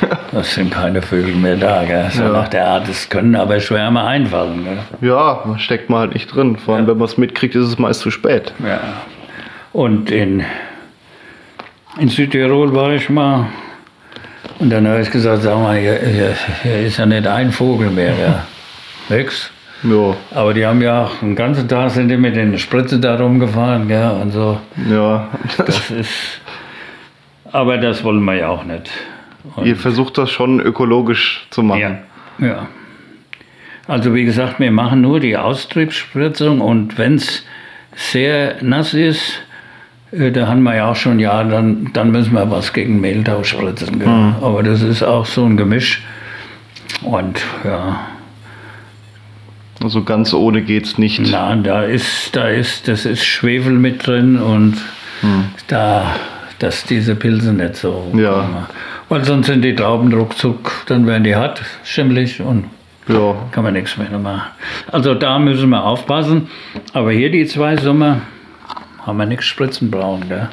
Das sind keine Vögel mehr da, gell? so Ja. nach der Art. Es können aber Schwärme einfallen. Gell? ja, man steckt man halt nicht drin. Vor allem, wenn man es mitkriegt, ist es meist zu spät. Ja. Und in, in Südtirol war ich mal. Und dann habe ich gesagt, sag mal, hier, hier, hier ist ja nicht ein Vogel mehr. Ja. Nix. Ja, Aber die haben ja auch den ganzen Tag sind die mit den Spritze da rumgefahren. Ja, und so. ja. Das ist. Aber das wollen wir ja auch nicht. Und, Ihr versucht das schon ökologisch zu machen. ja, ja. Also wie gesagt, wir machen nur die Austriebsspritzung und wenn es sehr nass ist, da haben wir ja auch schon, ja, dann, dann müssen wir was gegen Mehltau spritzen. Gell? Aber das ist auch so ein Gemisch. Und ja, Also ganz ohne geht's nicht. na, da ist, da ist, das ist Schwefel mit drin und da, dass diese Pilze nicht so. Ja. Weil sonst sind die Trauben ruckzuck, dann werden die hart, schimmelig und Ja, kann man nichts mehr machen. Also da müssen wir aufpassen. Aber hier die zwei Sommer haben wir nichts spritzen brauchen. Gell?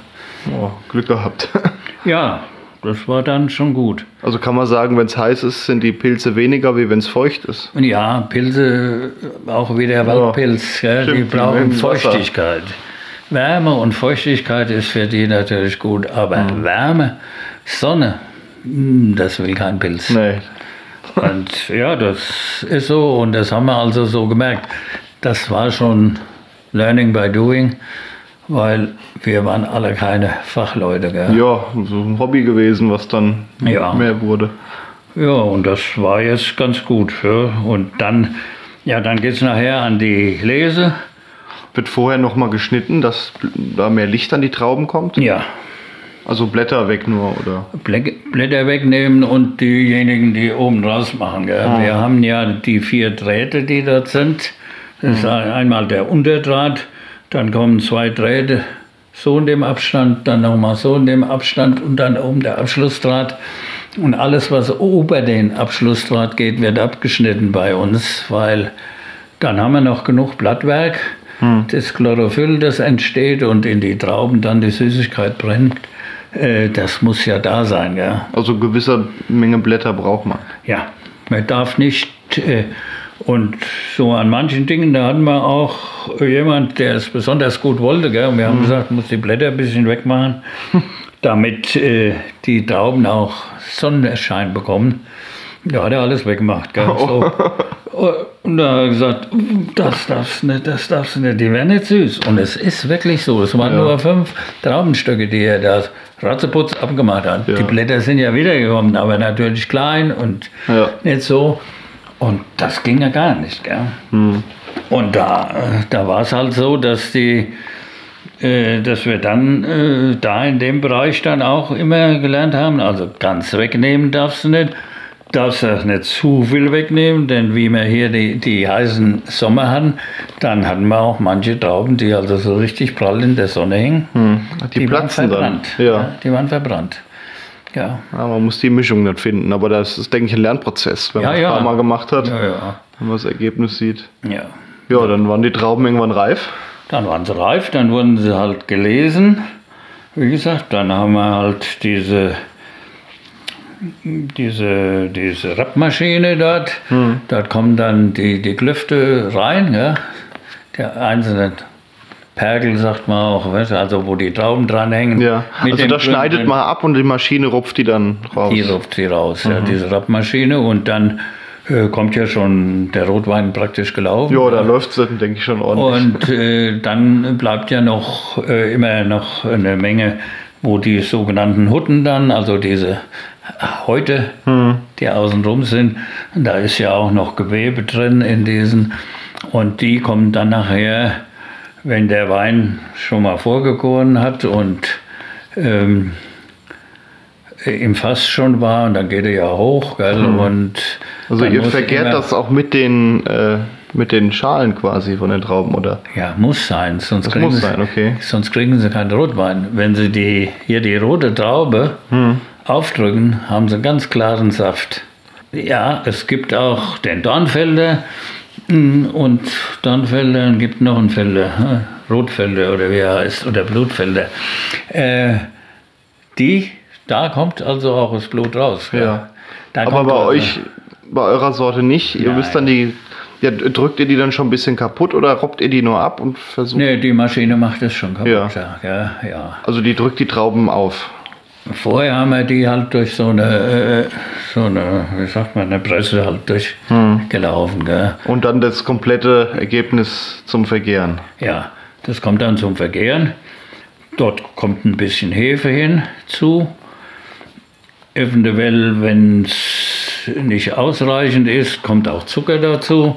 oh, Glück gehabt. Ja, das war dann schon gut. Also kann man sagen, wenn es heiß ist, sind die Pilze weniger, wie wenn es feucht ist. Ja, Pilze, auch wie der Waldpilz, ja, die brauchen Wasser. Feuchtigkeit. Wärme und Feuchtigkeit ist für die natürlich gut, aber Mhm. Wärme, Sonne, mm, das will kein Pilz. Nee. Und ja, das ist so und das haben wir also so gemerkt. Das war schon Learning by Doing, weil wir waren alle keine Fachleute. Gell? Ja, so ein Hobby gewesen, was dann Ja. mehr wurde. Ja, und das war jetzt ganz gut. Ja. Und dann, ja, dann geht es nachher an die Lese. Wird vorher nochmal geschnitten, dass da mehr Licht an die Trauben kommt? Ja, Also Blätter weg nur, oder? Blä- Blätter wegnehmen und diejenigen, die oben raus machen. Gell? Wir haben ja die vier Drähte, die dort sind. Das ist einmal der Unterdraht, dann kommen zwei Drähte so in dem Abstand, dann nochmal so in dem Abstand und dann oben der Abschlussdraht. Und alles, was über den Abschlussdraht geht, wird abgeschnitten bei uns, weil dann haben wir noch genug Blattwerk. Das Chlorophyll, das entsteht und in die Trauben dann die Süßigkeit brennt, äh, das muss ja da sein. Ja. Also gewisse Menge Blätter braucht man. Ja, man darf nicht. Äh, und so an manchen Dingen, da hatten wir auch jemand, der es besonders gut wollte. Gell? Und wir haben gesagt, muss die Blätter ein bisschen wegmachen, damit äh, die Trauben auch Sonnenschein bekommen. Da hat er alles weggemacht. Gell? So. Und da hat er gesagt, das darfst du nicht, das darfst du nicht, die werden nicht süß. Und es ist wirklich so. Es waren nur fünf Traubenstücke, die er da ratzeputz abgemacht hat. Ja. Die Blätter sind ja wiedergekommen, aber natürlich klein und Ja. nicht so. Und das ging ja gar nicht. Gell? Hm. Und da, da war es halt so, dass die äh, dass wir dann äh, da in dem Bereich dann auch immer gelernt haben, also ganz wegnehmen darfst du nicht, darfst du auch nicht zu viel wegnehmen, denn wie wir hier die, die heißen Sommer hatten, dann hatten wir auch manche Trauben, die also so richtig prall in der Sonne hingen. Die, platzen dann. verbrannt. Ja. Die waren verbrannt. Ja. ja. Man muss die Mischung dann finden. Aber das ist, denke ich, ein Lernprozess, wenn Ja, man es ja. ein paar Mal gemacht hat, Ja, ja, wenn man das Ergebnis sieht. ja. Ja, dann waren die Trauben irgendwann reif. Dann waren sie reif, dann wurden sie halt gelesen. Wie gesagt, dann haben wir halt diese, diese, diese Rappmaschine dort. Dort kommen dann die, die Klüfte rein, ja. Der einzelne Pergel, sagt man auch, weißt du, also wo die Trauben dranhängen. Ja. Also den da schneidet man ab und die Maschine rupft die dann raus. Die rupft sie raus, ja, diese Rappmaschine. Und dann äh, kommt ja schon der Rotwein praktisch gelaufen. Ja, da läuft es, denke ich, schon ordentlich. Und äh, dann bleibt ja noch äh, immer noch eine Menge, wo die sogenannten Hutten dann, also diese Häute, die außenrum sind, da ist ja auch noch Gewebe drin in diesen. Und die kommen dann nachher, wenn der Wein schon mal vorgegoren hat und ähm, im Fass schon war, und dann geht er ja hoch, gell, und also ihr vergärt das auch mit den, äh, mit den Schalen quasi von den Trauben, oder? Ja, muss sein, sonst Das kriegen muss sie, sein, okay. Sonst kriegen sie keinen Rotwein. Wenn sie die, hier die rote Traube Hm. aufdrücken, haben sie einen ganz klaren Saft. Ja, es gibt auch den Dornfelder und Dornfelder und gibt noch einen Felder, Rotfelder oder wie er heißt, oder Blutfelder. Äh, die, da kommt also auch das Blut raus. Ja. Da Aber bei also- euch, bei eurer Sorte nicht. Ihr müsst dann die, ja, drückt ihr die dann schon ein bisschen kaputt oder robbt ihr die nur ab und versucht? Nee, die Maschine macht es schon kaputt. Ja. Ja. Ja, ja. Also die drückt die Trauben auf. Vorher haben wir die halt durch so eine, äh, so eine, wie sagt man, eine Presse halt Hm. durchgelaufen. Gell? Und dann das komplette Ergebnis zum Vergären. Ja, das kommt dann zum Vergären. Dort kommt ein bisschen Hefe hinzu. Eventuell, wenn es nicht ausreichend ist, kommt auch Zucker dazu.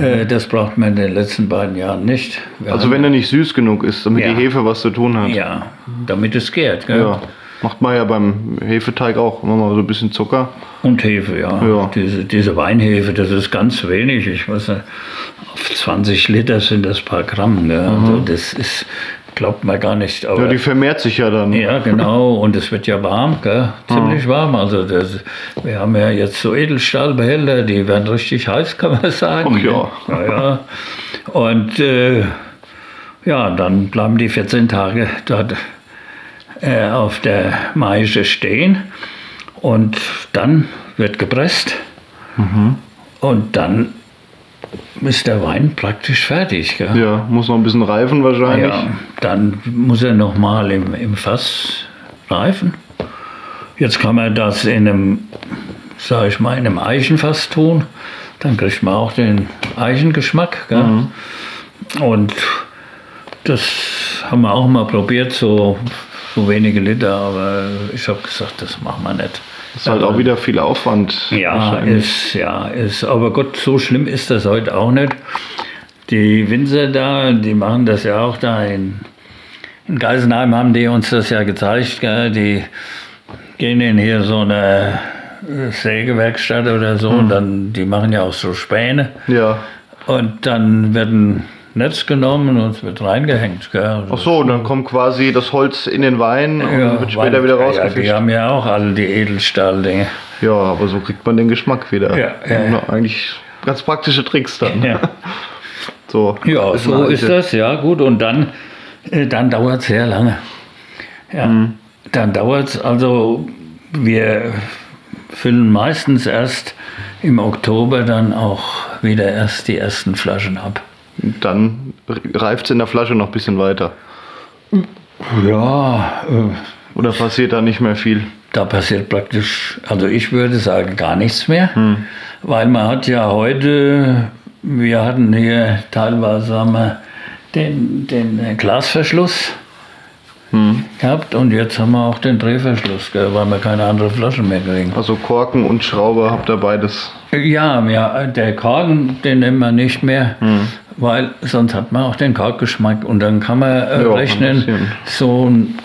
Äh, das braucht man in den letzten beiden Jahren nicht. Wir Also wenn er nicht süß genug ist, damit Ja. die Hefe was zu tun hat. ja, damit es gärt. Gell? Ja. Macht man ja beim Hefeteig auch. Immer mal so ein bisschen Zucker. Und Hefe, ja. Ja. Diese, diese Weinhefe, das ist ganz wenig. Ich weiß nicht, auf 20 Liter sind das paar Gramm. Gell? Also das ist, glaubt man gar nicht. Aber Mhm. Ja, die vermehrt sich ja dann. ja, genau. Und es wird ja warm, gell? ziemlich warm. Also das, wir haben ja jetzt so Edelstahlbehälter, die werden richtig heiß, kann man sagen. Ach ja. ja, ja. Und äh, ja, dann bleiben die 14 Tage dort äh, auf der Maische stehen und dann wird gepresst und dann ist der Wein praktisch fertig. Gell? Ja, muss noch ein bisschen reifen wahrscheinlich. Ja, dann muss er nochmal im, im Fass reifen. Jetzt kann man das in einem, sag ich mal, in einem Eichenfass tun. Dann kriegt man auch den Eichengeschmack. Gell? Und das haben wir auch mal probiert, so, so wenige Liter, aber ich habe gesagt, das machen wir nicht. Das ist halt auch wieder viel Aufwand. Ja, ist, ja, ist, aber Gott, so schlimm ist das heute auch nicht. Die Winzer da, die machen das ja auch da in, in Geisenheim, haben die uns das ja gezeigt. Gell? Die gehen in hier so eine äh, Sägewerkstatt oder so und dann, die machen ja auch so Späne. Ja. Und dann wird ein Netz genommen und es wird reingehängt. Gell? Ach so, dann kommt quasi das Holz in den Wein und wird später Wein- wieder Ja, rausgefischt. die haben ja auch alle die Edelstahldinge. Ja, aber so kriegt man den Geschmack wieder. Ja, ja, ja. Eigentlich ganz praktische Tricks dann. Ja. So, Ja, ist so ist das, ja gut. Und dann, äh, dann dauert es sehr lange. Ja, Dann dauert es, also wir füllen meistens erst im Oktober dann auch wieder erst die ersten Flaschen ab. Dann reift es in der Flasche noch ein bisschen weiter. Ja, äh, Oder passiert da nicht mehr viel? da passiert praktisch, also ich würde sagen, gar nichts mehr. Hm. Weil man hat ja heute, wir hatten hier teilweise haben wir den, den äh, Glasverschluss Hm. gehabt und jetzt haben wir auch den Drehverschluss, gell, weil wir keine andere Flaschen mehr kriegen. Also Korken und Schraube habt ihr beides. Ja, ja, der Korken, den nehmen wir nicht mehr, Hm. Weil sonst hat man auch den Korkgeschmack und dann kann man äh, Ja, ein rechnen, bisschen. so ein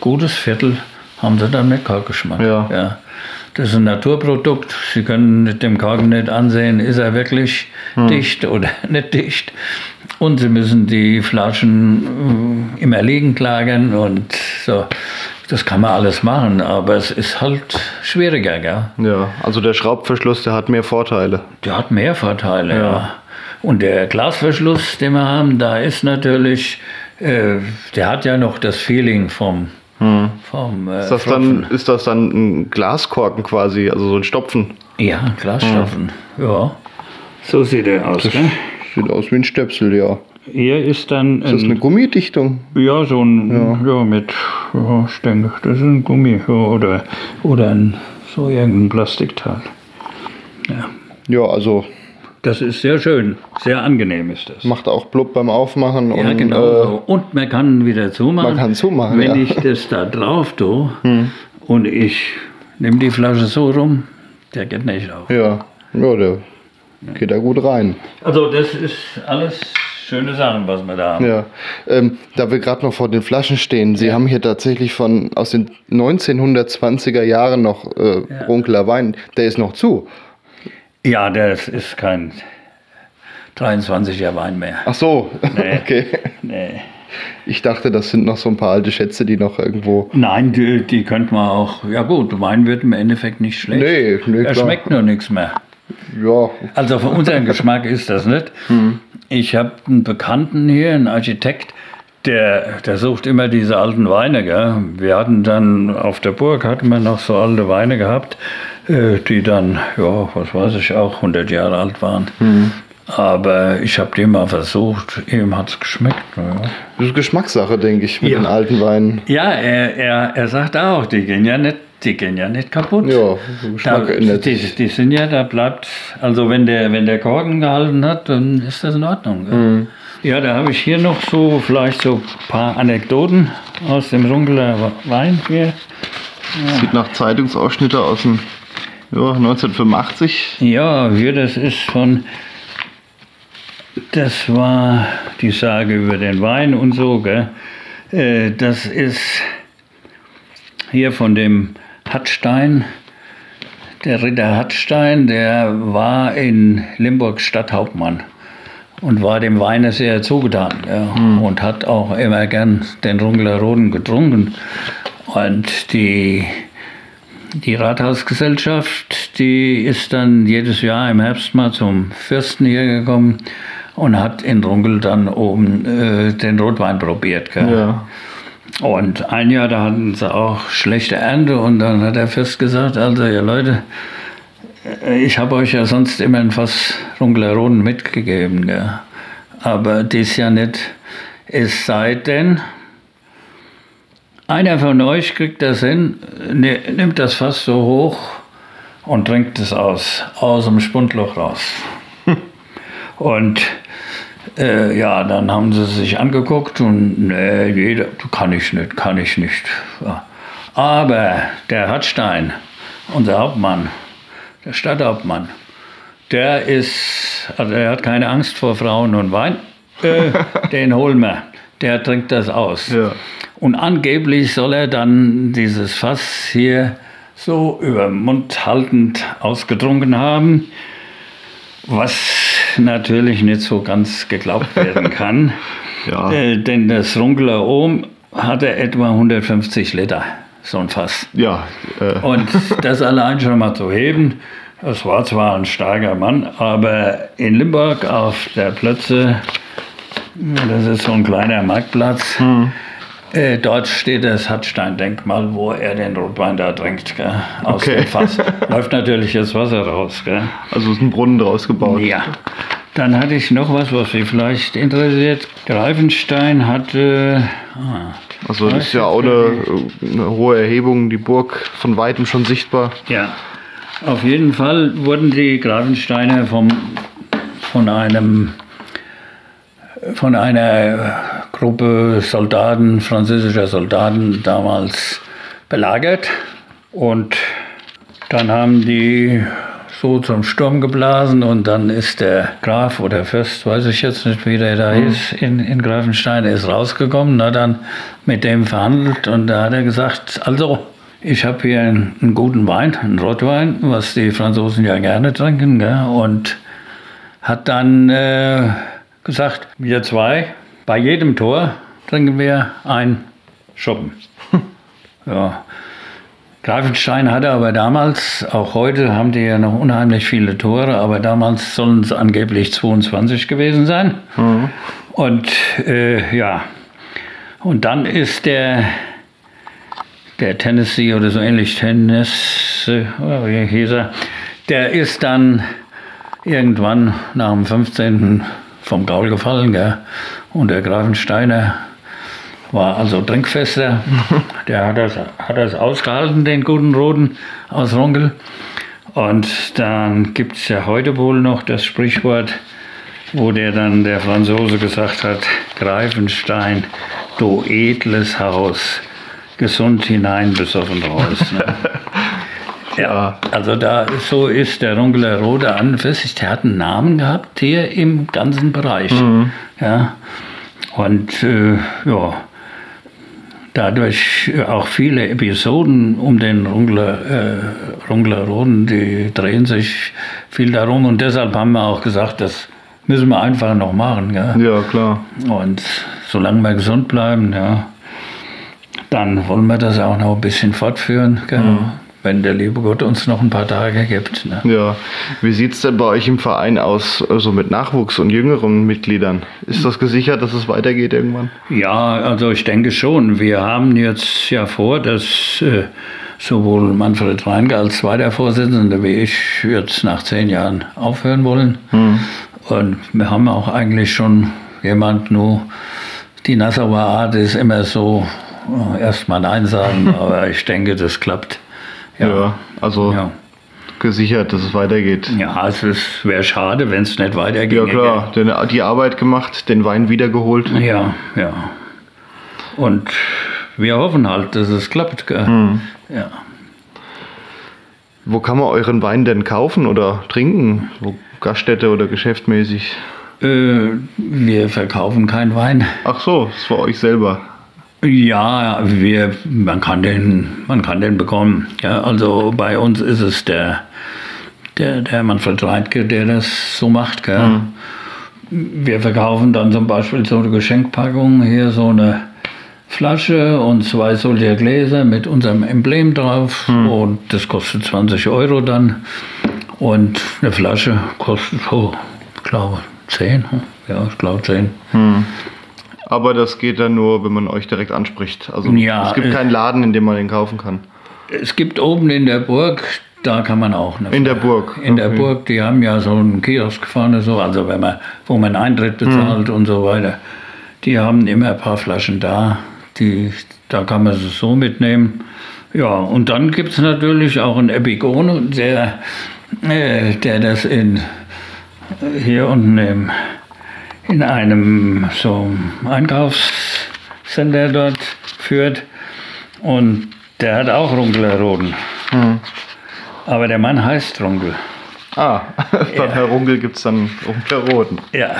gutes Viertel haben sie dann mit Korkgeschmack. Ja. Das ist ein Naturprodukt. Sie können mit dem Korken nicht ansehen, ist er wirklich Hm. dicht oder nicht dicht. Und Sie müssen die Flaschen äh, immer liegend lagern und so. Das kann man alles machen, aber es ist halt schwieriger, gell? Ja, also der Schraubverschluss, der hat mehr Vorteile. Der hat mehr Vorteile, ja. Ja. Und der Glasverschluss, den wir haben, da ist natürlich, äh, der hat ja noch das Feeling vom, vom äh, Hm. Ist das, dann, ist das dann ein Glaskorken quasi, also so ein Stopfen? Ja, Glasstoffen, ja. So sieht er aus, gell? Sieht aus wie ein Stöpsel, ja. Hier ist dann Ist das eine ein, Gummidichtung? ja, so ein, ja, mit, ja, ich denke, das ist ein Gummi ja, oder, oder ein, so irgendein Plastikteil. Ja. Ja, also Das ist sehr schön, sehr angenehm ist das. macht auch blub beim Aufmachen. Ja, und, genau. Äh, so. Und man kann wieder zumachen. Man kann zumachen, Wenn ja. Hm. ich das da drauf tue und ich nehme die Flasche so rum, der geht nicht auf. ja, ja, der geht da gut rein. Also das ist alles schöne Sachen, was wir da haben. Ja, ähm, da wir gerade noch vor den Flaschen stehen, Sie haben hier tatsächlich von aus den 1920er Jahren noch äh, Ja. Runkeler Wein, der ist noch zu. Ja, das ist kein 23er Wein mehr. Ach so, Nee. okay. Nee. Ich dachte, das sind noch so ein paar alte Schätze, die noch irgendwo. Nein, die, die könnte man auch. Ja gut, Wein wird im Endeffekt nicht schlecht. Nee, nee, er klar. schmeckt nur nichts mehr. Ja, Also für unseren Geschmack ist das nicht. Ich habe einen Bekannten hier, einen Architekt, der, der sucht immer diese alten Weine. Gell? Wir hatten dann auf der Burg hatten wir noch so alte Weine gehabt, die dann, ja, was weiß ich, auch 100 Jahre alt waren. Aber ich habe die mal versucht, ihm hat es geschmeckt. Ja. das ist Geschmackssache, denke ich, mit Ja. den alten Weinen. Ja, er, er, er sagt auch, die gehen ja nicht, die gehen ja nicht kaputt. Ja, Da, Geschmack ändert die, die sind ja, da bleibt, also wenn der, wenn der Korken gehalten hat, dann ist das in Ordnung. Mhm. Ja, da habe ich hier noch so vielleicht so ein paar Anekdoten aus dem Runkeler Wein hier. Sieht nach Zeitungsausschnitte aus dem ja, 1985. Ja, hier, das ist von, das war die Sage über den Wein und so, gell? Äh, Das ist hier von dem Hattstein, der Ritter Hattstein, der war in Limburg Stadthauptmann und war dem Weine sehr zugetan ja, und hat auch immer gern den Runkeler Roden getrunken. Und die die Rathausgesellschaft, die ist dann jedes Jahr im Herbst mal zum Fürsten hier gekommen und hat in Runkel dann oben äh, den Rotwein probiert. Gell? Ja. Und ein Jahr, da hatten sie auch schlechte Ernte und dann hat er fest gesagt, also ihr Leute, ich habe euch ja sonst immer ein Fass Rungleroden mitgegeben, gell? aber dies Jahr nicht. Es sei denn, einer von euch kriegt das hin, ne, nimmt das Fass so hoch und trinkt es aus, aus dem Spundloch raus. und äh, ja, dann haben sie sich angeguckt und nee, jeder, kann ich nicht, kann ich nicht. Aber der Hartstein, unser Hauptmann, der Stadthauptmann, der ist, also er hat keine Angst vor Frauen und Wein, äh, den holen wir, der trinkt das aus. Ja. Und angeblich soll er dann dieses Fass hier so über den Mund haltend ausgetrunken haben, was natürlich nicht so ganz geglaubt werden kann. ja. äh, denn das Runkeler Ohm hatte etwa 150 Liter, so ein Fass. Ja. Äh. Und das allein schon mal zu heben, das war zwar ein starker Mann, aber in Limburg auf der Plötze, das ist so ein kleiner Marktplatz, hm. Äh, dort steht das Hattstein-Denkmal, wo er den Rotwein da trinkt, gell, aus okay. dem Fass. Läuft natürlich das Wasser raus. Gell. Also ist ein Brunnen draus gebaut. Ja. Dann hatte ich noch was, was Sie vielleicht interessiert. Greifenstein hatte. Ah, also das ist ja auch eine, eine, hohe Erhebung, die Burg von weitem schon sichtbar. Ja. Auf jeden Fall wurden die Greifensteine vom, von einem von einer Gruppe Soldaten, französischer Soldaten damals belagert. Und dann haben die so zum Sturm geblasen und dann ist der Graf oder Fürst, weiß ich jetzt nicht, wie der da mhm. ist, in, in Greifenstein, ist rausgekommen, hat dann mit dem verhandelt und da hat er gesagt, also ich habe hier einen, einen, guten Wein, einen Rotwein, was die Franzosen ja gerne trinken, gell? und hat dann äh, gesagt, wir zwei, bei jedem Tor trinken wir ein Schuppen. ja. Greifenstein hatte aber damals, auch heute haben die ja noch unheimlich viele Tore, aber damals sollen es angeblich 22 gewesen sein. Mhm. Und äh, ja, und dann ist der, der Tennessee oder so ähnlich, Tennessee, wie hieß er, der ist dann irgendwann nach dem 15 vom Gaul gefallen. Gell? Und der Grafensteiner war also trinkfester. Der hat das, hat das ausgehalten, den guten Roten aus Runkel. Und dann gibt es ja heute wohl noch das Sprichwort, wo der dann der Franzose gesagt hat, Greifenstein, du edles Haus, gesund hinein, besoffen raus. Ne? Ja, also da so ist der Runkeler Rode an und für sich, der hat einen Namen gehabt hier im ganzen Bereich. Mhm. Ja. Und äh, ja, dadurch auch viele Episoden um den Rungler, äh, Rungler Roden, die drehen sich viel darum und deshalb haben wir auch gesagt, das müssen wir einfach noch machen. Ja, ja klar. Und solange wir gesund bleiben, ja, dann wollen wir das auch noch ein bisschen fortführen. Gell? Mhm wenn der liebe Gott uns noch ein paar Tage gibt. Ne? Ja, wie sieht es denn bei euch im Verein aus, also mit Nachwuchs und jüngeren Mitgliedern? Ist das gesichert, dass es weitergeht irgendwann? Ja, also ich denke schon. Wir haben jetzt ja vor, dass äh, sowohl Manfred Reinke als zweiter Vorsitzender wie ich jetzt nach zehn Jahren aufhören wollen. Hm. Und wir haben auch eigentlich schon jemand, nur die Nassauer Art ist immer so, äh, erstmal Nein sagen, aber ich denke, das klappt. Ja, ja also ja. gesichert, dass es weitergeht. Ja, es wäre schade, wenn es nicht weitergeht. Ja klar, denn die Arbeit gemacht, den Wein wiedergeholt. Ja, ja. Und wir hoffen halt, dass es klappt. Hm. Ja. Wo kann man euren Wein denn kaufen oder trinken? Wo Gaststätte oder geschäftmäßig? Äh, wir verkaufen keinen Wein. Ach so, das ist für euch selber. Ja, wir, man, kann den, man kann den bekommen. Ja, also bei uns ist es der, der, der Manfred Reitke, der das so macht. Gell? Mhm. Wir verkaufen dann zum Beispiel so eine Geschenkpackung, hier so eine Flasche und zwei solcher Gläser mit unserem Emblem drauf mhm. und das kostet 20 Euro dann. Und eine Flasche kostet so, ich glaube, 10. Ja, ich glaube 10. Mhm. Aber das geht dann nur, wenn man euch direkt anspricht. Also Ja, es gibt äh, keinen Laden, in dem man den kaufen kann. Es gibt oben in der Burg, da kann man auch. Eine In der Burg, In der okay. Burg, die haben ja so einen Kiosk vorne, so, also wenn man, wo man Eintritt bezahlt Mhm. und so weiter. Die haben immer ein paar Flaschen da, die, da kann man es so mitnehmen. Ja, und dann gibt es natürlich auch einen Epigone, der, äh, der das in, hier unten im, in einem so Einkaufscenter dort führt. Und der hat auch Runkelerroden. Aber der Mann heißt Runkel. Ah, beim Herr Runkel gibt es dann Runkelroten. Ja.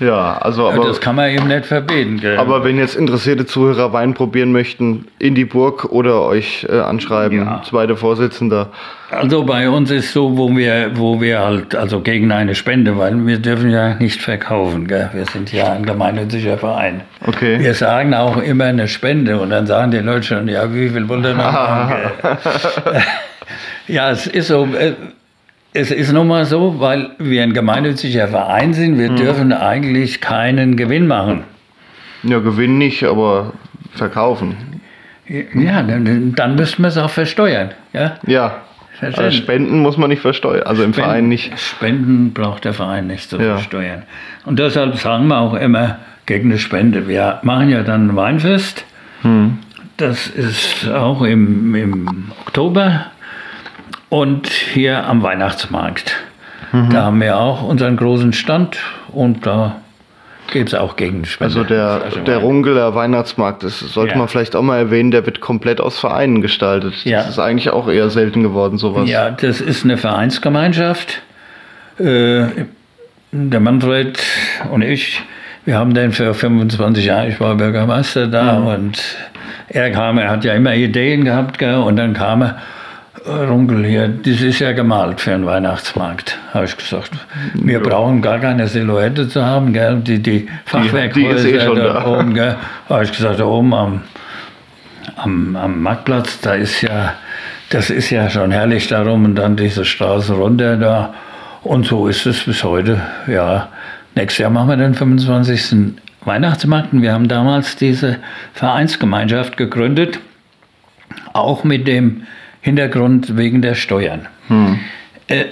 Ja, also aber, das kann man eben nicht verbieten. Gell? aber wenn jetzt interessierte Zuhörer Wein probieren möchten, in die Burg oder euch äh, anschreiben, Ja. zweiter Vorsitzender. also bei uns ist so, wo wir, wo wir halt, also gegen eine Spende, weil wir dürfen ja nicht verkaufen. Gell? Wir sind ja ein gemeinnütziger Verein. Okay. Wir sagen auch immer eine Spende und dann sagen die Leute schon, ja, wie viel wollt ihr noch gell? ja, es ist so. Es ist nun mal so, weil wir ein gemeinnütziger Verein sind, Mhm. wir dürfen eigentlich keinen Gewinn machen. Ja, Gewinn nicht, aber verkaufen. Ja, dann, dann müssten wir es auch versteuern. Ja? Ja. Also Spenden muss man nicht versteuern. Also im Verein nicht. Spenden braucht der Verein nicht zu Ja. versteuern. Und deshalb sagen wir auch immer gegen eine Spende. Wir machen ja dann ein Weinfest. Hm. Das ist auch im, im Oktober. Und hier am Weihnachtsmarkt. Mhm. Da haben wir auch unseren großen Stand und da geht es auch gegen Spende. Also der, Flasche der. Rungeler Weihnachtsmarkt, das sollte Ja. man vielleicht auch mal erwähnen, der wird komplett aus Vereinen gestaltet. Ja. Das ist eigentlich auch eher selten geworden, sowas. Ja, das ist eine Vereinsgemeinschaft. Äh, der Manfred und ich, wir haben den für 25 Jahre, ich war Bürgermeister da und er kam, er hat ja immer Ideen gehabt gell, und dann kam er, "Äh, Runkel hier, das ist ja gemalt für einen Weihnachtsmarkt, habe ich gesagt. Wir brauchen gar keine Silhouette zu haben, gell, die, die Fachwerkhäuser die ist eh schon da da." oben, gell, habe ich gesagt, da oben am, am, am Marktplatz, da ist ja, das ist ja schon herrlich darum und dann diese Straße runter da. Und so ist es bis heute. Ja, nächstes Jahr machen wir den 25. Weihnachtsmarkt. Und wir haben damals diese Vereinsgemeinschaft gegründet, auch mit dem Hintergrund wegen der Steuern. Äh,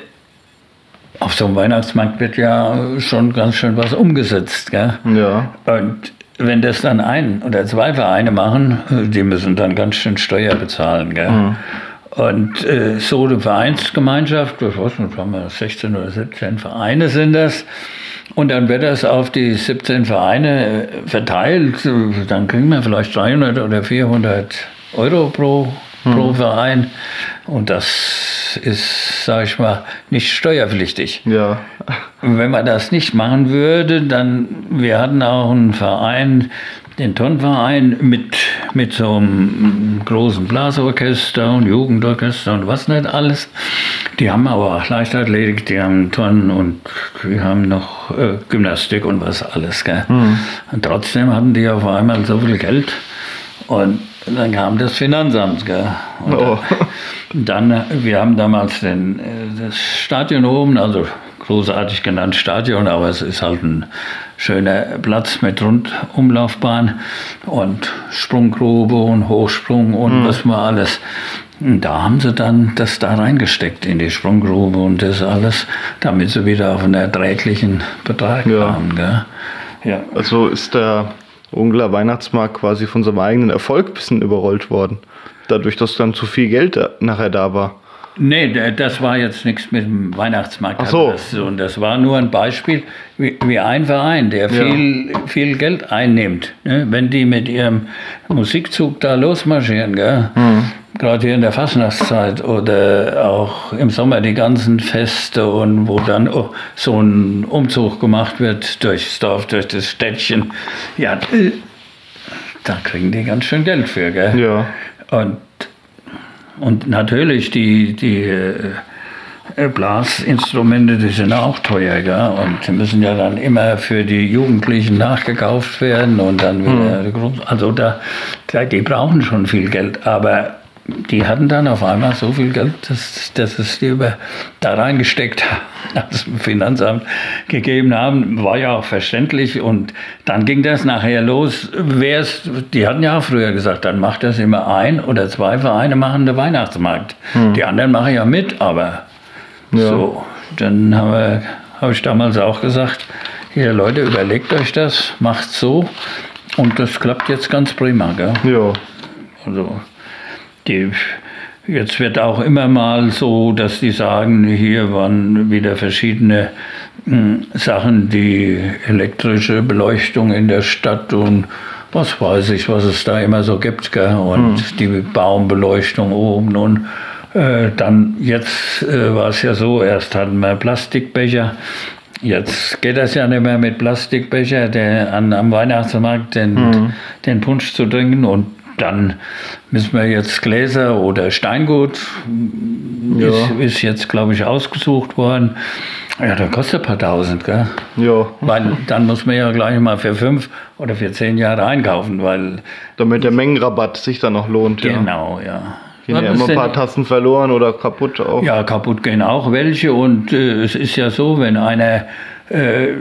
auf so einem Weihnachtsmarkt wird ja schon ganz schön was umgesetzt. Gell? Ja. Und wenn das dann ein oder zwei Vereine machen, äh, die müssen dann ganz schön Steuer bezahlen. Gell? Und äh, so eine Vereinsgemeinschaft, ich weiß nicht, haben wir 16 oder 17 Vereine sind das. Und dann wird das auf die 17 Vereine äh, verteilt. Äh, Dann kriegen wir vielleicht 300 oder 400 Euro pro, pro Verein. Und das ist, sag ich mal, nicht steuerpflichtig. Ja. Wenn man das nicht machen würde, dann, wir hatten auch einen Verein, den Turnverein mit, mit so einem großen Blasorchester und Jugendorchester und was nicht alles. Die haben aber auch Leichtathletik, die haben Turnen und die haben noch äh, Gymnastik und was alles. Gell? Und trotzdem hatten die auf einmal so viel Geld. Und dann kam das Finanzamt. Gell? Und Oh. dann, äh, wir haben damals den, äh, das Stadion oben, also großartig genannt Stadion, aber es ist halt ein schöner Platz mit Rundumlaufbahn und Sprunggrube und Hochsprung und was mal alles. Und da haben sie dann das da reingesteckt in die Sprunggrube und das alles, damit sie wieder auf einen erträglichen Betrag Ja. kamen. Gell? Ja. Also ist der Ungler Weihnachtsmarkt quasi von seinem eigenen Erfolg ein bisschen überrollt worden. Dadurch, dass dann zu viel Geld nachher da war. Nee, das war jetzt nichts mit dem Weihnachtsmarkt. Ach so. Das, und das war nur ein Beispiel, wie, wie ein Verein, der Ja. viel, viel Geld einnimmt. Ne? Wenn die mit ihrem Musikzug da losmarschieren, gell? Hm. Gerade hier in der Fastnachtszeit oder auch im Sommer die ganzen Feste und wo dann oh, so ein Umzug gemacht wird durchs Dorf, durch das Städtchen. Ja, da kriegen die ganz schön Geld für, gell? Ja. Und, und natürlich die, die äh, Blasinstrumente, die sind auch teuer, gell? Und die müssen ja dann immer für die Jugendlichen nachgekauft werden und dann wieder. Also da, da, die brauchen schon viel Geld. Aber die hatten dann auf einmal so viel Geld, dass, dass es die über da reingesteckt das Finanzamt gegeben haben, war ja auch verständlich. Und dann ging das nachher los. Wer's, die hatten ja auch früher gesagt, dann macht das immer ein oder zwei Vereine machen den Weihnachtsmarkt. Hm. Die anderen machen ja mit, aber ja. so. Dann habe hab ich damals auch gesagt, hier Leute, überlegt euch das, macht so. Und das klappt jetzt ganz prima. Gell? Ja. Also die, jetzt wird auch immer mal so, dass die sagen, hier waren wieder verschiedene hm, Sachen, die elektrische Beleuchtung in der Stadt und was weiß ich, was es da immer so gibt. Gell? Und hm. die Baumbeleuchtung oben und äh, dann jetzt äh, war es ja so, erst hatten wir Plastikbecher. Jetzt geht das ja nicht mehr mit Plastikbecher der, an, am Weihnachtsmarkt den, mhm. den Punsch zu trinken und dann müssen wir jetzt Gläser oder Steingut, ja. ist, ist, jetzt, glaube ich, ausgesucht worden. Ja, da kostet ein paar tausend, gell? Ja. Weil dann muss man ja gleich mal für fünf oder für zehn Jahre einkaufen, weil. Damit der Mengenrabatt sich dann noch lohnt, Genau, ja. ja. Gehen ja immer ein paar Tassen verloren oder kaputt auch. Ja, kaputt gehen auch welche. Und äh, es ist ja so, wenn einer äh,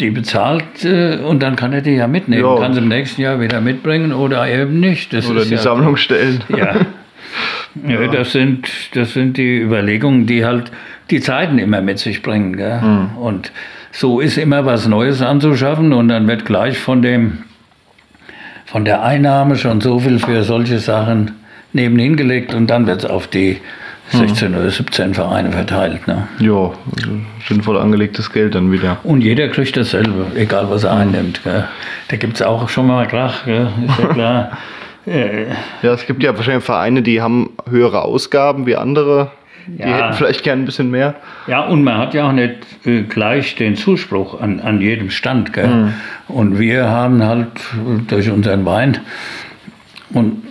die bezahlt äh, und dann kann er die ja mitnehmen. Ja. Kann sie im nächsten Jahr wieder mitbringen oder eben nicht. Das oder in die ja, Sammlung stellen. Ja. ja. das, sind, das sind die Überlegungen, die halt die Zeiten immer mit sich bringen. Mhm. Und so ist immer was Neues anzuschaffen und dann wird gleich von dem von der Einnahme schon so viel für solche Sachen nebenhin gelegt und dann wird es auf die 16 oder 17 Vereine verteilt. Ne? Ja, also sinnvoll angelegtes Geld dann wieder. Und jeder kriegt dasselbe, egal was er einnimmt. Gell? Da gibt es auch schon mal Krach, gell? ist ja klar. ja, es gibt ja wahrscheinlich Vereine, die haben höhere Ausgaben wie andere. Die ja. hätten vielleicht gern ein bisschen mehr. Ja, und man hat ja auch nicht äh, gleich den Zuspruch an, an jedem Stand. Gell? Mhm. Und wir haben halt durch unseren Wein und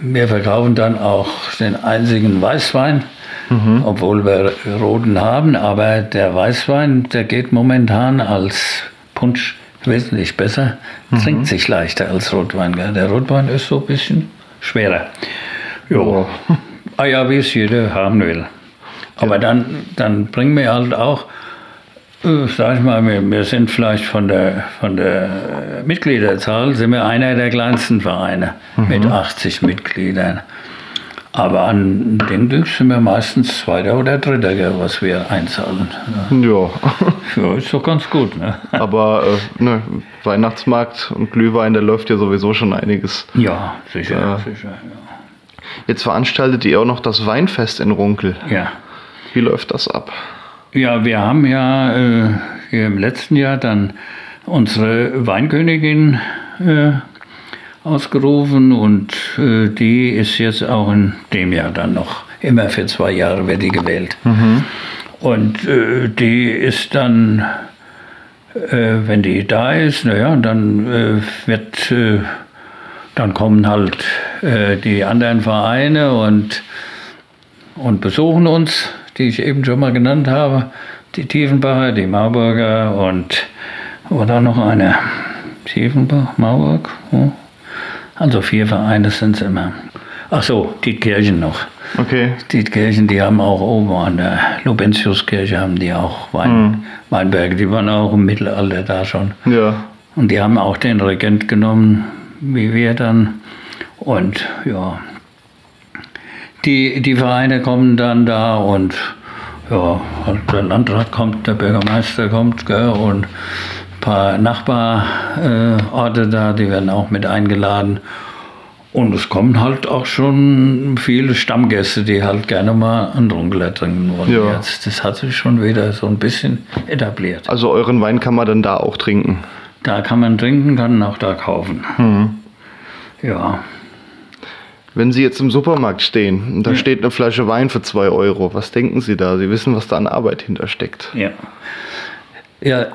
wir verkaufen dann auch den einzigen Weißwein, mhm. obwohl wir roten haben. Aber der Weißwein, der geht momentan als Punsch wesentlich besser, mhm. trinkt sich leichter als Rotwein. Gell? Der Rotwein ist so ein bisschen schwerer. Jo. Ah ja, wie es jeder haben will. Aber ja. dann, dann bringen wir halt auch sag ich mal, wir, wir, sind vielleicht von der, von der Mitgliederzahl, sind wir einer der kleinsten Vereine mhm. mit 80 Mitgliedern. Aber an dem sind wir meistens Zweiter oder Dritter, was wir einzahlen. Ja. Ja, ist doch ganz gut. Ne? Aber äh, ne, Weihnachtsmarkt und Glühwein, da läuft ja sowieso schon einiges. Ja, sicher, äh, sicher. Ja. Jetzt veranstaltet ihr auch noch das Weinfest in Runkel. Ja. Wie läuft das ab? Ja, wir haben ja äh, im letzten Jahr dann unsere Weinkönigin äh, ausgerufen und äh, die ist jetzt auch in dem Jahr dann noch immer für zwei Jahre wird die gewählt. Mhm. Und äh, die ist dann, äh, wenn die da ist, naja, dann äh, wird, dann kommen halt die anderen Vereine und, und besuchen uns die ich eben schon mal genannt habe. Die Tiefenbacher, die Marburger und oder noch eine. Tiefenbach, Marburg. Oh. Also vier Vereine sind es immer. Ach so, die Kirchen noch. Okay. Die Kirchen, die haben auch oben an der Lubentiuskirche haben die auch Wein, mhm. Weinberge. Die waren auch im Mittelalter da schon. Ja. Und die haben auch den Regent genommen, wie wir dann. Und ja, die, die Vereine kommen dann da und ja, der Landrat kommt, der Bürgermeister kommt gell, und ein paar Nachbarorte äh, da, die werden auch mit eingeladen. Und es kommen halt auch schon viele Stammgäste, die halt gerne mal einen Runkeler trinken wollen. Ja. Jetzt, das hat sich schon wieder so ein bisschen etabliert. Also euren Wein kann man dann da auch trinken? Da kann man trinken, kann auch da kaufen. Mhm. Ja. Wenn Sie jetzt im Supermarkt stehen und da ja. steht eine Flasche Wein für 2 Euro, was denken Sie da? Sie wissen, was da an Arbeit hintersteckt. Ja. Ja,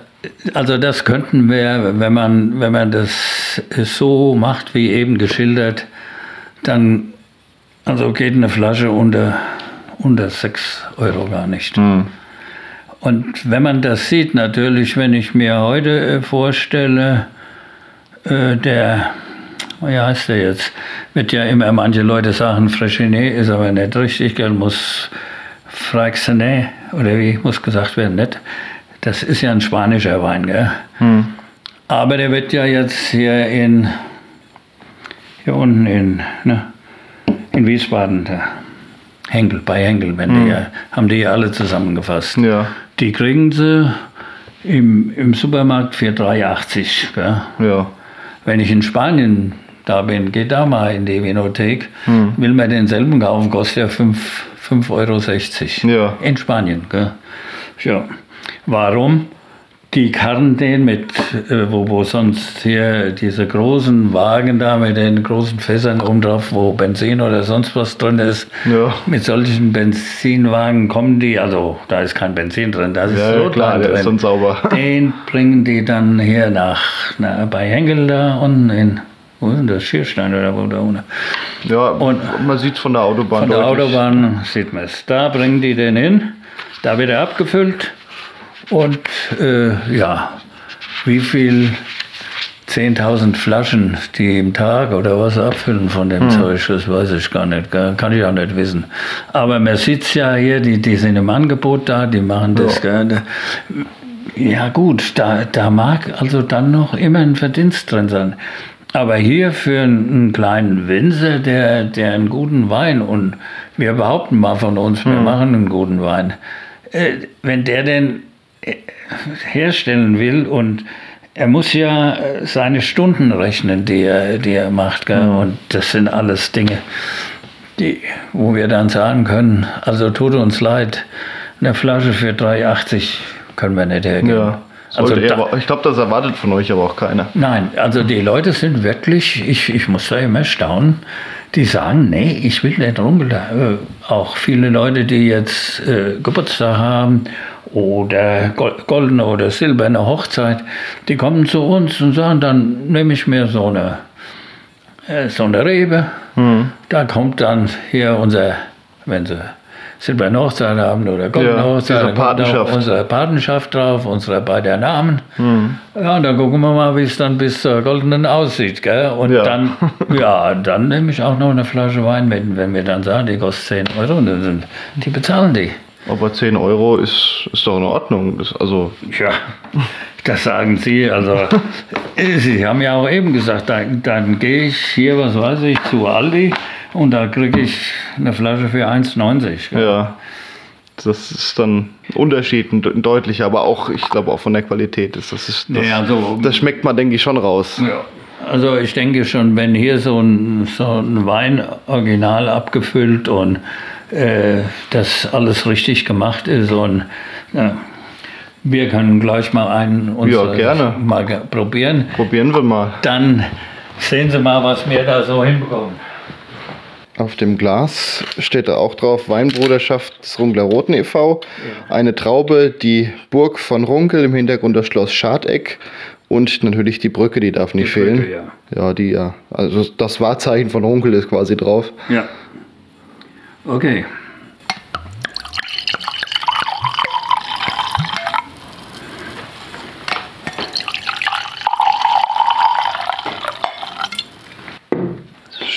also das könnten wir, wenn man, wenn man das so macht, wie eben geschildert, dann also geht eine Flasche unter, unter 6 Euro gar nicht. Mhm. Und wenn man das sieht, natürlich, wenn ich mir heute äh, vorstelle, äh, der wie heißt der jetzt? Wird ja immer, manche Leute sagen, Freschinet ist aber nicht richtig, gell, muss Freixenet, oder wie muss gesagt werden, nicht? Das ist ja ein spanischer Wein, gell? Hm. Aber der wird ja jetzt hier in, hier unten in, ne, in Wiesbaden, da, Henkel, bei Henkel, wenn hm. die ja, haben die ja alle zusammengefasst. Ja. Die kriegen sie im, im Supermarkt für 3,80. Gell? Ja. Wenn ich in Spanien geht da mal in die Vinothek, hm. will man denselben kaufen, kostet ja 5,60 Euro. Ja. In Spanien. Gell? Ja. Warum? die karren den mit, äh, wo, wo sonst hier diese großen Wagen da mit den großen Fässern oben drauf, wo Benzin oder sonst was drin ist. Ja. Mit solchen Benzinwagen kommen die, also da ist kein Benzin drin, da ist ja, Rotwein klar, der drin. ist dann sauber. Den bringen die dann hier nach, na, bei Henkel da unten in, wo ist denn das, Schierstein oder wo da unten? Ja, Und man sieht von der Autobahn Von der deutlich. Autobahn sieht man es. Da bringen die den hin, da wird er abgefüllt und äh, ja, wie viel 10.000 Flaschen, die im Tag oder was abfüllen von dem Zeug, das weiß ich gar nicht, gell? kann ich auch nicht wissen. Aber man sieht es ja hier, die, die sind im Angebot da, die machen das. Ja. Gell? Ja gut, da, da mag also dann noch immer ein Verdienst drin sein. Aber hier für einen kleinen Winzer, der, der einen guten Wein und wir behaupten mal von uns, wir machen einen guten Wein. Äh, wenn der denn äh, herstellen will und er muss ja äh, seine Stunden rechnen, die er, die er macht. Gell? Und das sind alles Dinge, die, wo wir dann sagen können, also tut uns leid, eine Flasche für 3,80 können wir nicht hergeben. Ja. Also da- ich glaube, das erwartet von euch aber auch keiner. Nein, also die Leute sind wirklich, ich, ich muss da immer staunen, die sagen, nee, ich will nicht rumgeln. Äh, auch viele Leute, die jetzt äh, Geburtstag haben oder gol- goldene oder silberne Hochzeit, die kommen zu uns und sagen, dann nehme ich mir so eine, äh, so eine Rebe. Da kommt dann hier unser, wenn sie silberne Hochzeit haben oder goldene Ja, Hochzeit, diese da kommt auch Patenschaft. unsere Patenschaft drauf, unsere beiden Namen. Ja, und dann gucken wir mal, wie es dann bis zur goldenen aussieht. Gell? Und Ja. dann, ja, dann nehme ich auch noch eine Flasche Wein mit. Wenn wir dann sagen, die kostet 10 Euro, dann sind, die bezahlen die. Aber 10 Euro ist, ist doch in Ordnung. Das, also, Ja, das sagen Sie. Also, Sie haben ja auch eben gesagt, dann, dann gehe ich hier, was weiß ich, zu Aldi und da kriege ich eine Flasche für 1,90. gell? ja. Das ist dann ein Unterschied, ein de- ein deutlicher, aber auch, ich glaube, auch von der Qualität ist das. Ist, das, Nee, also- das schmeckt man, denke ich, schon raus. Ja. Also ich denke schon, wenn hier so ein, so ein Wein original abgefüllt und äh, das alles richtig gemacht ist und ja, wir können gleich mal einen uns Ja, gerne. mal probieren. Probieren wir mal. Dann sehen Sie mal, was wir da so hinbekommen. Auf dem Glas steht da auch drauf Weinbruderschaft des Runkler Roten e.V. Eine Traube, die Burg von Runkel, im Hintergrund das Schloss Schardeck und natürlich die Brücke, die darf nicht Die Brücke, fehlen. Ja, die ja. Also das Wahrzeichen von Runkel ist quasi drauf. Ja. Okay.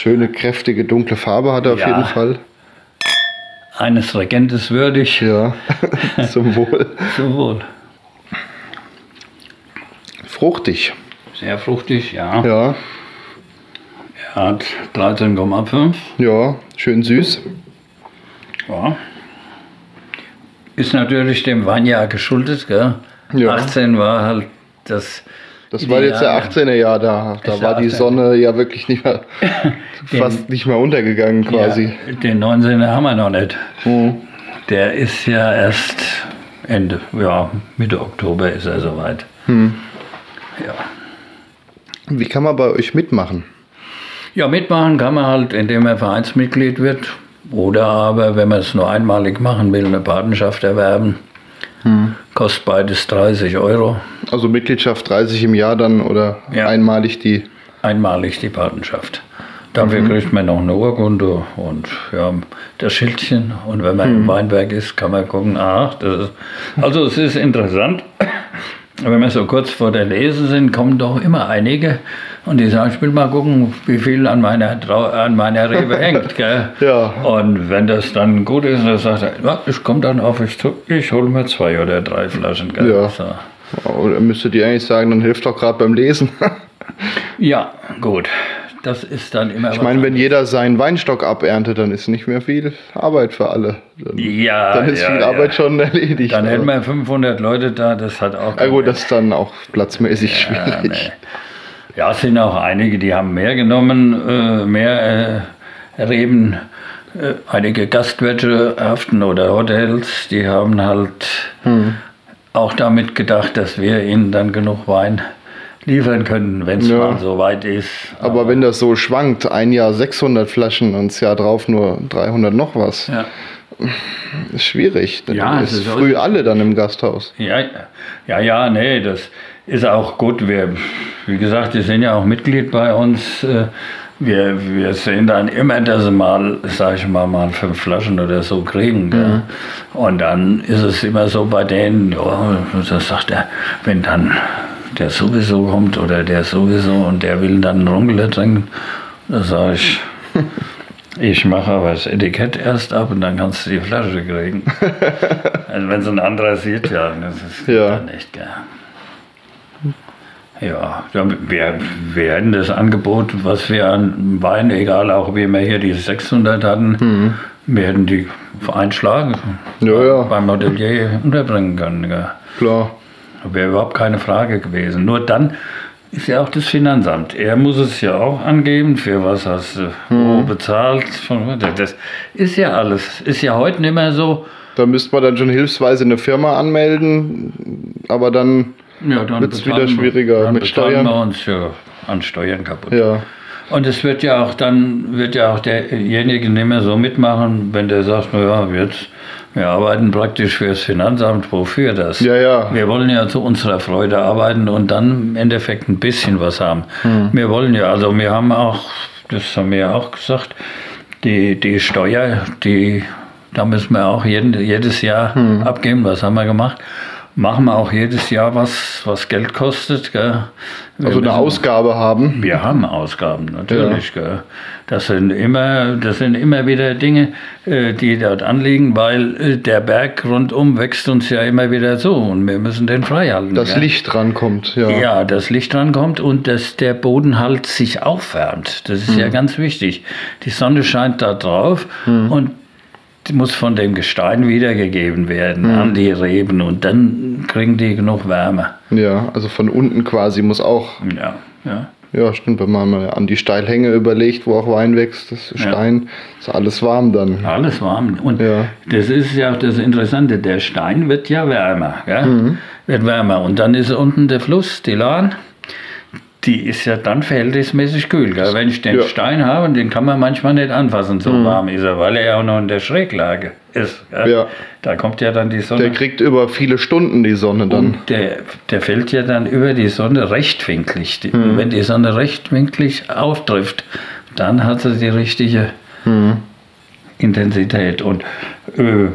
Schöne, kräftige, dunkle Farbe hat er auf Ja. jeden Fall. Eines Regentes würdig. Ja, zum Wohl. Zum Wohl. Fruchtig. Sehr fruchtig, ja. Ja, Er hat 13,5. ja, schön süß. Ja. Ist natürlich dem Weinjahr geschuldet, gell? Ja. 18 war halt das. Das war jetzt der Ideale. 18er Jahr da. Da war die 18er. Sonne ja wirklich nicht mehr, fast nicht mehr untergegangen quasi. Ja, den 19er haben wir noch nicht. Mhm. Der ist ja erst Ende, ja, Mitte Oktober ist er soweit. Hm. Ja. Wie kann man bei euch mitmachen? ja, mitmachen kann man halt, indem er Vereinsmitglied wird. Oder aber, wenn man es nur einmalig machen will, eine Patenschaft erwerben. Hm. Kostet beides 30 Euro. Also Mitgliedschaft 30 im Jahr dann oder Ja. einmalig die. einmalig die Patenschaft. Dafür Mhm. kriegt man noch eine Urkunde und ja, das Schildchen. Und wenn man Mhm. im Weinberg ist, kann man gucken, ach, das ist, also es ist interessant. Wenn wir so kurz vor der Lese sind, kommen doch immer einige Und die sagen, ich will mal gucken, wie viel an meiner, Trau an meiner Rebe hängt. Gell? Ja. Und wenn das dann gut ist, dann sagt er, ja, ich komme dann auf euch zu, ich hole mir zwei oder drei Flaschen. Gell? Ja. So. Oder müsstet ihr eigentlich sagen, dann hilft doch gerade beim Lesen. ja, gut. Das ist dann immer Ich meine, wenn jeder seinen Weinstock aberntet, dann ist nicht mehr viel Arbeit für alle. Dann, Ja, dann ist ja, viel ja. Arbeit schon erledigt. Dann hätten Aber- wir 500 Leute da, das hat auch... ja gut, das ist dann auch platzmäßig Ja, schwierig. nee. Ja, es sind auch einige, die haben mehr genommen, äh, mehr äh, Reben. Äh, einige Gastwirtschaften oder Hotels, die haben halt Hm. auch damit gedacht, dass wir ihnen dann genug Wein liefern können, wenn es Ja. mal so weit ist. Aber wenn das so schwankt, ein Jahr 600 Flaschen und das Jahr drauf nur 300 noch was, ja. ist schwierig. Dann Ja, ist es ist früh alle dann im Gasthaus. Ja, ja, ja, nee, das ist auch gut. Wir, wie gesagt, die sind ja auch Mitglied bei uns. Äh, Wir, wir sehen dann immer, dass sie mal, sag ich mal, mal fünf Flaschen oder so kriegen. Gell? Und dann ist es immer so bei denen, ja, das sagt er, wenn dann der sowieso kommt oder der sowieso und der will dann einen Runkel trinken, da sage ich, ich mache aber das Etikett erst ab und dann kannst du die Flasche kriegen. also wenn es ein anderer sieht, ja, das ist Ja. dann nicht, gell. Ja, wir, hätten das Angebot, was wir an Wein, egal auch wie wir hier die 600 hatten, wir hätten die einschlagen, Mhm. Ja, ja. beim Hotelier unterbringen können. Gell. Klar. Wäre überhaupt keine Frage gewesen. Nur dann ist ja auch das Finanzamt. Er muss es ja auch angeben, für was hast du Mhm. bezahlt. Von- Das ist ja alles. Ist ja heute nicht mehr so. Da müsste man dann schon hilfsweise eine Firma anmelden, aber dann, Ja, dann Wird's bezahlen wieder schwieriger dann mit Steuern? wir uns ja an Steuern kaputt. ja. Und es wird ja auch dann, wird ja auch derjenige nicht mehr so mitmachen, wenn der sagt, na ja, jetzt, wir arbeiten praktisch fürs Finanzamt, wofür das? Ja, ja. Wir wollen ja zu unserer Freude arbeiten und dann im Endeffekt ein bisschen was haben. Hm. Wir wollen ja, also wir haben auch, das haben wir ja auch gesagt, die, die Steuer, die, da müssen wir auch jeden, jedes Jahr Hm. abgeben, was haben wir gemacht? Machen wir auch jedes Jahr was, was Geld kostet. Gell? Wir Also eine müssen- Ausgabe haben. wir haben Ausgaben, natürlich. Gell. Das, sind immer, das sind immer wieder Dinge, äh, die dort anliegen, weil äh, der Berg rundum wächst uns ja immer wieder zu und wir müssen den frei halten. Das gell. Licht rankommt, ja. Ja, das Licht drankommt und dass der Boden halt sich aufwärmt. Das ist Hm. ja ganz wichtig. Die Sonne scheint da drauf und die muss von dem Gestein wiedergegeben werden Hm. an die Reben und dann kriegen die genug Wärme. Ja, also von unten quasi muss auch, Ja, ja. ja stimmt, wenn man mal an die Steilhänge überlegt, wo auch Wein wächst, das Stein, ist alles warm dann. Alles warm. Und Ja. das ist ja auch das Interessante. Der Stein wird ja wärmer. Gell? Mhm. Wird wärmer. Und dann ist unten der Fluss, die Lahn. Die ist ja dann verhältnismäßig kühl. Gell? Wenn ich den Ja. Mhm. Stein habe, den kann man manchmal nicht anfassen, so warm ist er, weil er ja auch noch in der Schräglage ist. Gell? Ja. Da kommt ja dann die Sonne. Der kriegt über viele Stunden die Sonne dann. Der, der fällt ja dann über die Sonne rechtwinklig. Mhm. Wenn die Sonne rechtwinklig auftrifft, dann hat sie die richtige Mhm. Intensität. Und äh,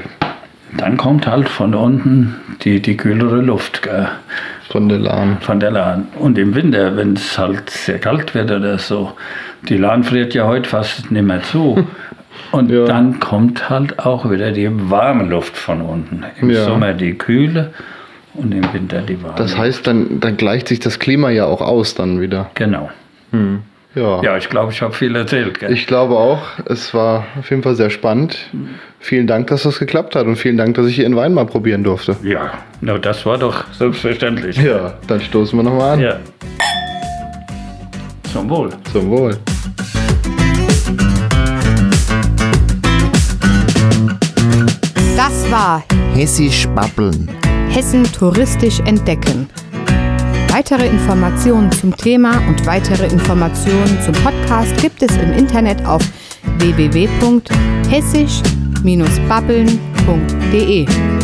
dann kommt halt von unten die, die kühlere Luft gell, Von der Lahn. von der Lahn. Und im Winter, wenn es halt sehr kalt wird oder so, die Lahn friert ja heute fast nicht mehr zu. Und Ja. dann kommt halt auch wieder die warme Luft von unten. Im Ja. Sommer die kühle und im Winter die warme. Das heißt, dann, dann gleicht sich das Klima ja auch aus dann wieder. Genau. Ja. Ja, ich glaube, ich habe viel erzählt. Gell? Ich glaube auch, es war auf jeden Fall sehr spannend. Vielen Dank, dass das geklappt hat und vielen Dank, dass ich Ihren Wein mal probieren durfte. ja, na, das war doch selbstverständlich. Ja, dann stoßen wir nochmal an. ja. Zum Wohl. Zum Wohl. Das war Hessisch babbeln. Hessen touristisch entdecken. Weitere Informationen zum Thema und weitere Informationen zum Podcast gibt es im Internet auf www.hessisch-babbeln.de.